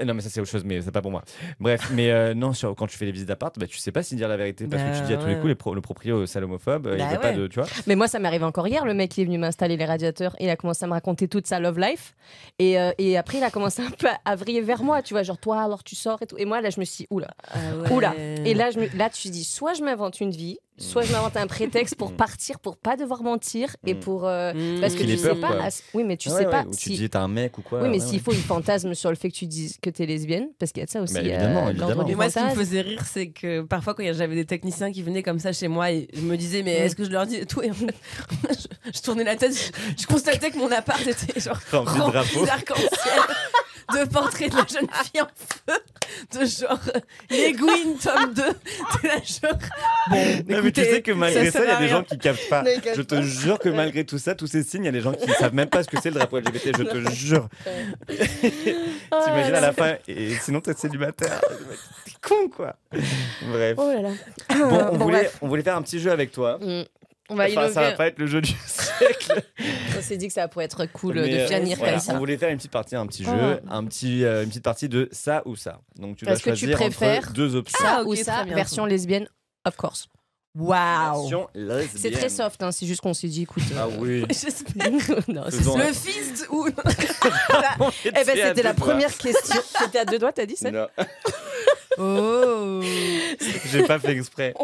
Euh, Non, mais ça, c'est autre chose, mais c'est pas pour moi. Bref, mais euh, non, sur, quand tu fais les visites d'appart, bah, tu sais pas si dire la vérité. Parce que Bah, tu dis à tous les ouais. coups, les pro- le proprio euh, il Bah veut pas ouais. de. Tu vois Mais moi, ça m'est arrivé encore hier. Le mec, il est venu m'installer les radiateurs et il a commencé à me raconter toute sa love life. Et, euh, et après, il a commencé un peu à, à vriller vers moi, tu vois, genre toi, alors tu sors et tout. Et moi, là, je me suis dit, oula, Ah ouais. oula. Et là, je me, là, tu te dis, soit je m'invente une vie, soit je m'invente un prétexte pour partir, pour pas devoir mentir et Mm. pour. euh, Mmh. parce que tu sais peur, pas. quoi. Oui, mais tu Ouais, sais ouais, pas Ou tu si. te dis, t'es un mec ou quoi Oui, mais s'il ouais. faut, il fantasme sur le fait que tu dises que t'es lesbienne, parce qu'il y a de ça aussi. Bah, évidemment, euh, évidemment. Mais moi, ce qui me faisait rire, c'est que parfois, quand j'avais des techniciens qui venaient comme ça chez moi, et je me disais, mais Mm. est-ce que je leur dis et tout Et en fait, je, je tournais la tête, je, je constatais que mon appart était genre Rempli de drapeaux. De portraits de la jeune fille en feu, de genre euh, Les Gwyn, tome 2. T'es là, genre. Bon, Non, mais tu sais que malgré ça, il y a des gens qui captent pas. Je te jure que malgré tout ça, tous ces signes, il y a des gens qui savent même pas ce que c'est le drapeau LGBT. Je te jure. T'imagines à la fin, et sinon t'es célibataire. T'es con quoi. Bref. Oh là là. Bon, on, Bon, voulait, bref. on voulait faire un petit jeu avec toi. Mm. On va Enfin, ça va pas être le jeu du siècle. On s'est dit que ça pourrait être cool Mais, de euh, finir voilà, comme ça. On voulait faire une petite partie, un petit Ah. jeu, un petit, euh, une petite partie de ça ou ça. Donc tu Est-ce que tu choisir préfères entre deux options. Ça Ah, ou ça, version lesbienne, of course. Waouh! Version C'est très soft, hein, c'est juste qu'on s'est dit, écoute. Ah oui. Non, Faisons- Le fist ou. Eh ben, c'était la première question. C'était à deux doigts, t'as dit ça Non, Oh! j'ai pas fait exprès.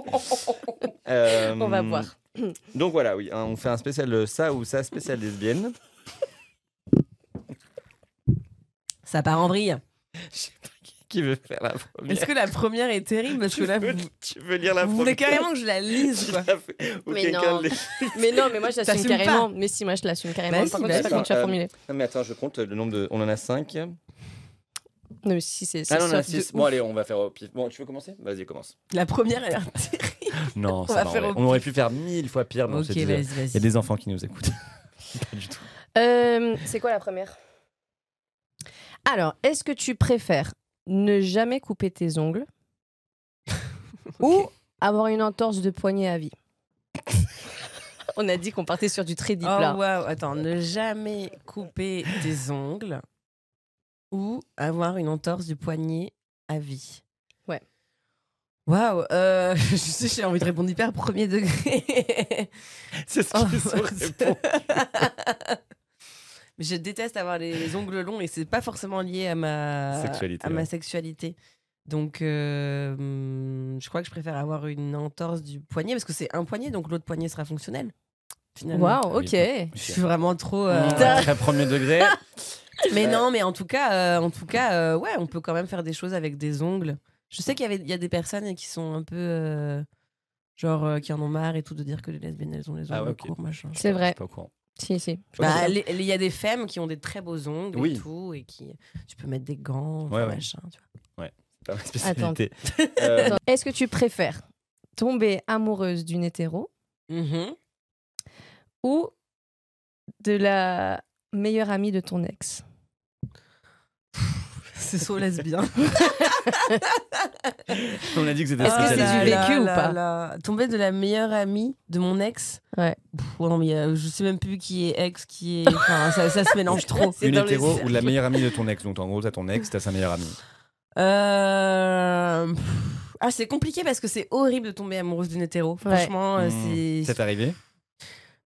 Euh, On va voir. Donc voilà, oui, hein, on fait un spécial euh, ça ou ça spécial lesbienne. Ça part en vrille. Qui veut faire la première Est-ce que la première est terrible? Parce que là, tu, veux, vous, tu veux lire la vous première voulez carrément que je la lise, quoi. Ou Mais quelqu'un non. les- Mais non, mais moi je l'assume T'assumes carrément. Mais si, moi je l'assume carrément. Vas-y, Par contre, je sais pas comment tu as Euh, formulé. Non mais attends, je compte le nombre de... On en a 5. Non, mais si, c'est Ah non, on en a soft de 6. Bon allez, on va faire au pif. Bon, tu veux commencer? Vas-y, commence. La première, elle a l'air terrible. Non, va faire au On aurait pu faire mille fois pire, mais on Ok, s'est dit, euh, vas-y, Il y a des enfants qui nous écoutent. pas du tout. Euh, c'est quoi la première? Alors, est-ce que tu préfères ne jamais couper tes ongles ou avoir une entorse de poignet à vie? On a dit qu'on partait sur du très deep Oh là. waouh, attends, ne jamais couper tes ongles ou avoir une entorse du poignet à vie? Waouh, euh, je sais, j'ai envie de répondre hyper premier degré. C'est ce Oh, qu'ils ont répondu. Mais je déteste avoir les ongles longs et c'est pas forcément lié à ma Sexualité, À ma ouais. sexualité. Donc, euh, hum, je crois que je préfère avoir une entorse du poignet parce que c'est un poignet, donc l'autre poignet sera fonctionnel. Finalement. Waouh, Oui, ok. Je suis vraiment trop. euh, Très premier degré. Mais Ouais. non, mais en tout cas, euh, en tout cas, euh, ouais, on peut quand même faire des choses avec des ongles. Je sais qu'il y avait, il y a des personnes qui sont un peu, euh, genre, euh, qui en ont marre et tout de dire que les lesbiennes elles ont les ongles Ah ouais, ok. courts, machin. C'est vrai. Je suis pas au courant. Si, si. Bah, il y a des femmes qui ont des très beaux ongles Oui. et tout, et qui, tu peux mettre des gants, Ouais, ouais. machin. Tu vois. C'est pas ma spécialité. Euh, Est-ce que tu préfères tomber amoureuse d'une hétéro Mhm. ou de la meilleure amie de ton ex? C'est so lesbien. On a dit que c'était Est-ce que c'est du vécu ou là pas. Tomber de la meilleure amie de mon ex Ouais. Pff, non, mais euh, je sais même plus qui est ex, qui est. Enfin, ça, ça se mélange trop. Une dans hétéro ou la meilleure amie de ton ex. Donc en gros, t'as ton ex, t'as sa meilleure amie. Euh... pff, Ah, c'est compliqué parce que c'est horrible de tomber amoureuse d'une hétéro. Franchement, euh, Mmh. c'est. C'est arrivé?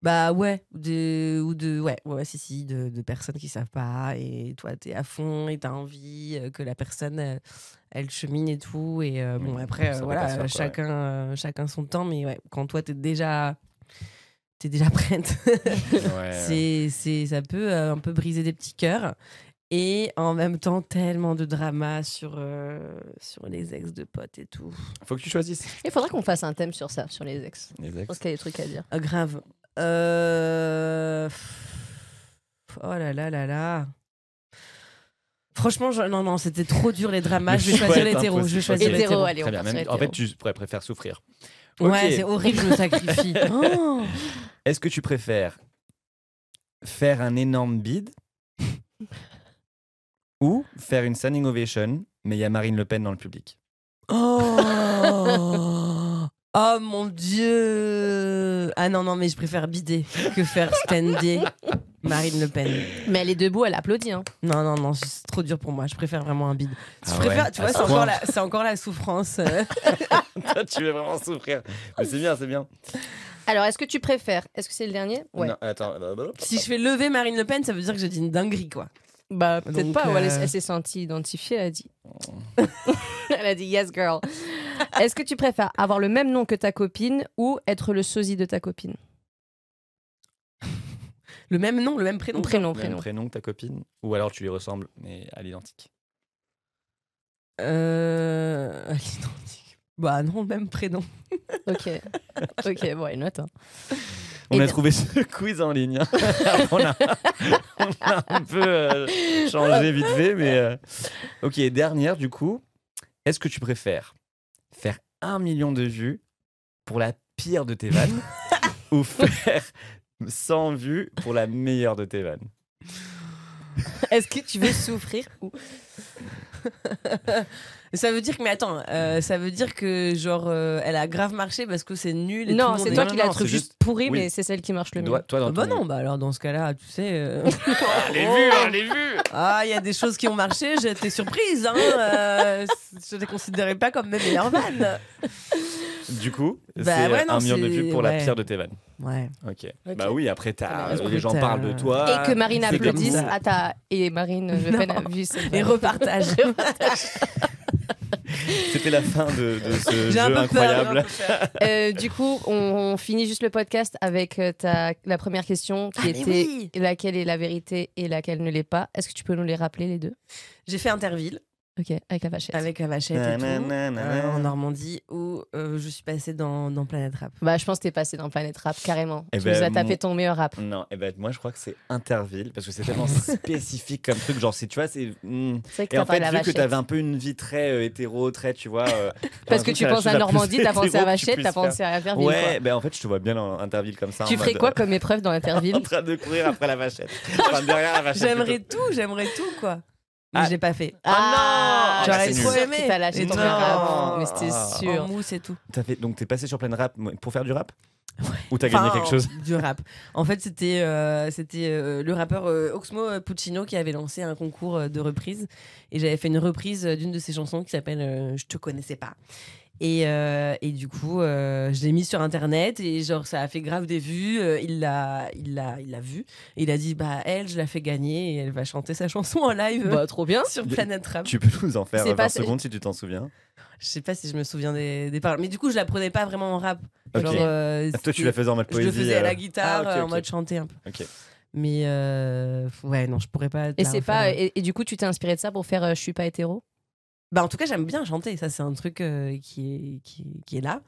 Bah ouais, de, ou de, ouais, ouais, si, si, de, de personnes qui savent pas, et toi, t'es à fond, et t'as envie euh, que la personne, euh, elle chemine et tout, et euh, bon, Oui, après, euh, voilà, faire, quoi, chacun, euh, chacun son temps, mais ouais, quand toi, t'es déjà, t'es déjà prête, Ouais. c'est, c'est, ça peut euh, un peu briser des petits cœurs, et en même temps, tellement de drama sur, euh, sur les ex de potes et tout. Faut que tu choisisses. Il faudrait qu'on fasse un thème sur ça, sur les ex. Les Je ex. pense qu'il y a des trucs à dire. Ah, grave. Euh... Oh là là là là. Franchement, je- non, non, c'était trop dur les dramas. Le Je vais choisir l'hétéro. Je vais choisir l'hétéro. allez, on Très bien. part sur Même- en fait, tu pourrais préférer souffrir. Ouais, c'est horrible, je me sacrifie. Oh. Est-ce que tu préfères faire un énorme bide ou faire une standing ovation, mais il y a Marine Le Pen dans le public? Oh. Oh mon dieu Ah non, non, mais je préfère bider que faire stander Marine Le Pen. Mais elle est debout, elle applaudit. Hein. Non, non, non, c'est trop dur pour moi. Je préfère vraiment un bide. Je Ah préfère, ouais, tu vois, ce c'est encore, la, c'est encore la souffrance. tu veux vraiment souffrir. Mais c'est bien, c'est bien. Alors, est-ce que tu préfères? Est-ce que c'est le dernier? Ouais. Non, attends. si je fais lever Marine Le Pen, ça veut dire que j'ai dit une dinguerie, quoi. Bah, peut-être Donc, pas. ou elle, euh, elle s'est sentie identifiée, elle a dit. elle a dit yes, girl. Est-ce que tu préfères avoir le même nom que ta copine ou être le sosie de ta copine? Le même nom, le même prénom. Prénom, Même prénom. prénom que ta copine Ou alors tu lui ressembles, mais à l'identique Euh... à l'identique. Bah non, même prénom. Ok. Ok, bon, une note. hein. On a bien. trouvé ce quiz en ligne. hein. on, a, on a un peu euh, changé vite fait, mais. euh, Ok, dernière du coup. Est-ce que tu préfères faire un million de vues pour la pire de tes vannes ou faire 100 vues pour la meilleure de tes vannes? Est-ce que tu veux souffrir ou... Ça veut dire que, mais attends, euh, ça veut dire que genre euh, elle a grave marché parce que c'est nul. Et tout Non, c'est est- toi qui trouvé c'est juste juste- pourri, oui. mais c'est celle qui marche le mieux. Toi, toi, dans Ah bah ton- non, bah alors dans ce cas-là, tu sais. euh, Les vues, hein, les vues Ah, il y a des choses qui ont marché, j'étais surprise. Hein, euh, je les considérais pas comme mes meilleures vannes. Du coup, Bah c'est ouais, non, un million de vues pour la pire de tes vannes. Ouais. Ok. Ok. Bah oui, après, t'as- Très bien. les gens parlent de toi. Et que Marine applaudisse à ta... Et Marine Le Pen a Non. vu Et repartage. C'était la fin de, de ce jeu peu incroyable. j'ai un peu peur. Euh, du coup, on, on finit juste le podcast avec euh, ta, la première question qui Ah, était oui. laquelle est la vérité et laquelle ne l'est pas. Est-ce que tu peux nous les rappeler les deux? J'ai fait Interville Ok, avec la vachette. avec la vachette et tout, euh, en Normandie où euh, je suis passée dans, dans Planète Rap. Bah, je pense que t'es passé dans Planet Rap carrément. Eh tu ben, nous as tapé mon- ton meilleur rap. Non, et ben moi je crois que c'est Interville parce que c'est tellement spécifique comme truc. Genre, c'est, tu vois, c'est. que Et en fait, vu que vachette. t'avais un peu une vie très euh, hétéro, très, tu vois. euh, Parce que tu penses à la Normandie, t'as pensé à que vachette, t'as pensé à Interville. Ouais, quoi. ben en fait, je te vois bien dans Interville comme ça. Tu ferais quoi comme épreuve dans Interville? En train de courir après la vachette. J'aimerais tout, j'aimerais tout quoi. Mais Ah. je l'ai pas fait. Ah, non J'aurais c'est trop nul. aimé. T'as lâché ton non. rap, mais c'était Ah. sûr. En mousse et tout. T'as fait, donc t'es passé sur plein rap pour faire du rap? Ou t'as Enfin, gagné quelque chose? Du rap. En fait, c'était euh, c'était euh, le rappeur euh, Oxmo Puccino qui avait lancé un concours euh, de reprise. Et j'avais fait une reprise d'une de ses chansons qui s'appelle euh, Je te connaissais pas. Et, euh, et du coup, euh, je l'ai mis sur internet et genre ça a fait grave des vues. Euh, il l'a, il l'a, il l'a vu. Et il a dit bah elle, je la fais gagner et elle va chanter sa chanson en live Bah, trop bien. sur Planète Rap. Tu peux nous en faire C'est 20 pas- secondes si tu t'en souviens. Je sais pas si je me souviens des, des paroles, mais du coup je la prenais pas vraiment en rap. Ok. Genre, euh, Ah, Toi, tu la faisais en mode Je poésie. le faisais à la guitare, ah, en mode chanter un peu. Ok. Mais euh, ouais, non, je pourrais pas. Et c'est pas et, et du coup tu t'es inspiré de ça pour faire euh, je suis pas hétéro? Bah, en tout cas, j'aime bien chanter. Ça, c'est un truc euh, qui, est, qui, est- qui est là.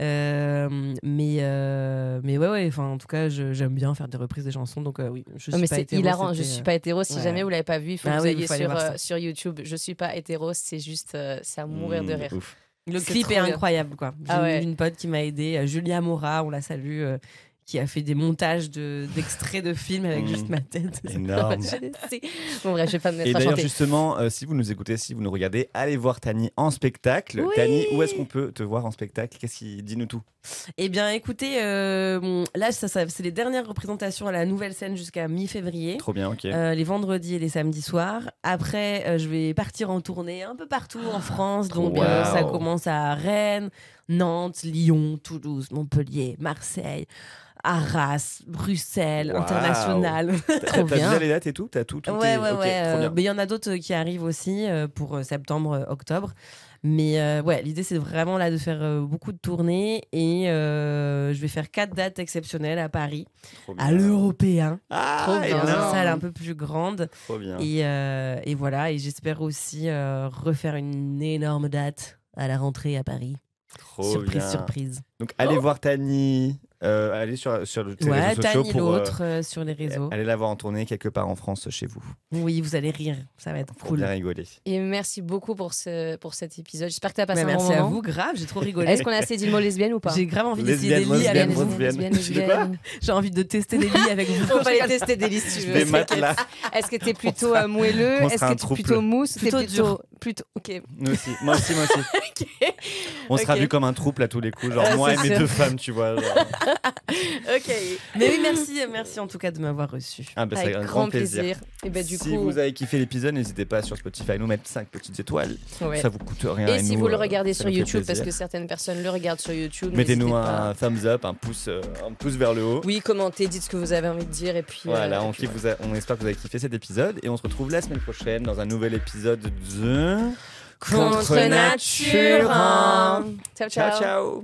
Euh, mais, euh, mais ouais, ouais. Enfin, en tout cas, je- j'aime bien faire des reprises des chansons. Donc, euh, oui, je suis Non, mais pas c'est hétéro, hilarant. Je suis pas hétéro. Si ouais. jamais vous l'avez pas vu, il faut Ah que vous alliez sur, euh, sur YouTube. Je suis pas hétéro. C'est juste, euh, c'est à mourir de Mmh, rire. ouf. Le clip est bien. incroyable, quoi. J'ai Ah ouais. une pote qui m'a aidé, Julia Mora, on la salue, euh, qui a fait des montages de- d'extraits de, films avec Mm. juste ma tête. Énorme. Bon, bref, je vais pas me Et mettre à d'ailleurs, justement, euh, si vous nous écoutez, si vous nous regardez, allez voir Tani en spectacle. Oui. Tani, où est-ce qu'on peut te voir en spectacle? Qu'est-ce qui dis-nous tout Eh bien, écoutez, euh, bon, là, ça, ça- c'est les dernières représentations à la nouvelle scène jusqu'à mi-février. Trop bien, ok. Euh, les vendredis et les samedis soirs. Après, je vais partir en tournée un peu partout en France. Donc, Wow. ça commence à Rennes, Nantes, Lyon, Toulouse, Montpellier, Marseille, Arras, Bruxelles, Wow. international. T'as déjà les dates et tout? T'as tout, tout ouais, est- ouais, ouais. euh, mais il y en a d'autres euh, qui arrivent aussi euh, pour septembre, octobre. Mais euh, ouais, l'idée c'est vraiment là de faire beaucoup de tournées et je vais faire quatre dates exceptionnelles à Paris, à l'Européen, Ah, Trop bien. dans une salle un peu plus grande. Trop bien. Et, et voilà, et j'espère aussi refaire une énorme date à la rentrée à Paris. Trop surprise, bien. surprise. Donc, allez voir Tani. euh, allez sur, sur les Ouais, réseaux sociaux pour. euh, l'autre euh, sur les réseaux. Allez la voir en tournée quelque part en France chez vous. Oui, vous allez rire, ça va être Pour cool. bien rigoler. Et merci beaucoup pour, ce, pour cet épisode. J'espère que tu as passé Mais un merci bon à moment. vous, grave, j'ai trop rigolé. Est-ce qu'on a assez dit le mot lesbienne ou pas J'ai grave envie d'essayer des lits avec lesbienne, vous. J'ai envie de tester des lits avec vous. On va aller tester des listes, si tu veux. Des matelas. Est-ce que t'es plutôt euh, moelleux Est-ce sera que t'es trouble. plutôt mousse T'es Plutôt dur. plutôt. Ok. Aussi. Moi aussi, moi aussi. On sera vus comme un trouble à tous les coups. Genre moi et c'est mes sûr. deux femmes, tu vois. Ok. Mais oui, merci, merci en tout cas de m'avoir reçu. Ah, bah, Avec un grand grand plaisir. plaisir. Et ben du si coup, vous avez kiffé l'épisode, n'hésitez pas sur Spotify à nous mettre 5 petites étoiles. ouais. Ça vous coûte rien. Et si nous, vous le euh, regardez sur YouTube, parce que certaines personnes le regardent sur YouTube, Mettez-nous pas. un thumbs up, un pouce, euh, un pouce vers le haut. Oui, commentez, dites ce que vous avez envie de dire et puis. Voilà, euh, on, et puis kiffe, vous a- on espère que vous avez kiffé cet épisode et on se retrouve la semaine prochaine dans un nouvel épisode de Contre nature. hein. Ciao, ciao. Ciao ciao.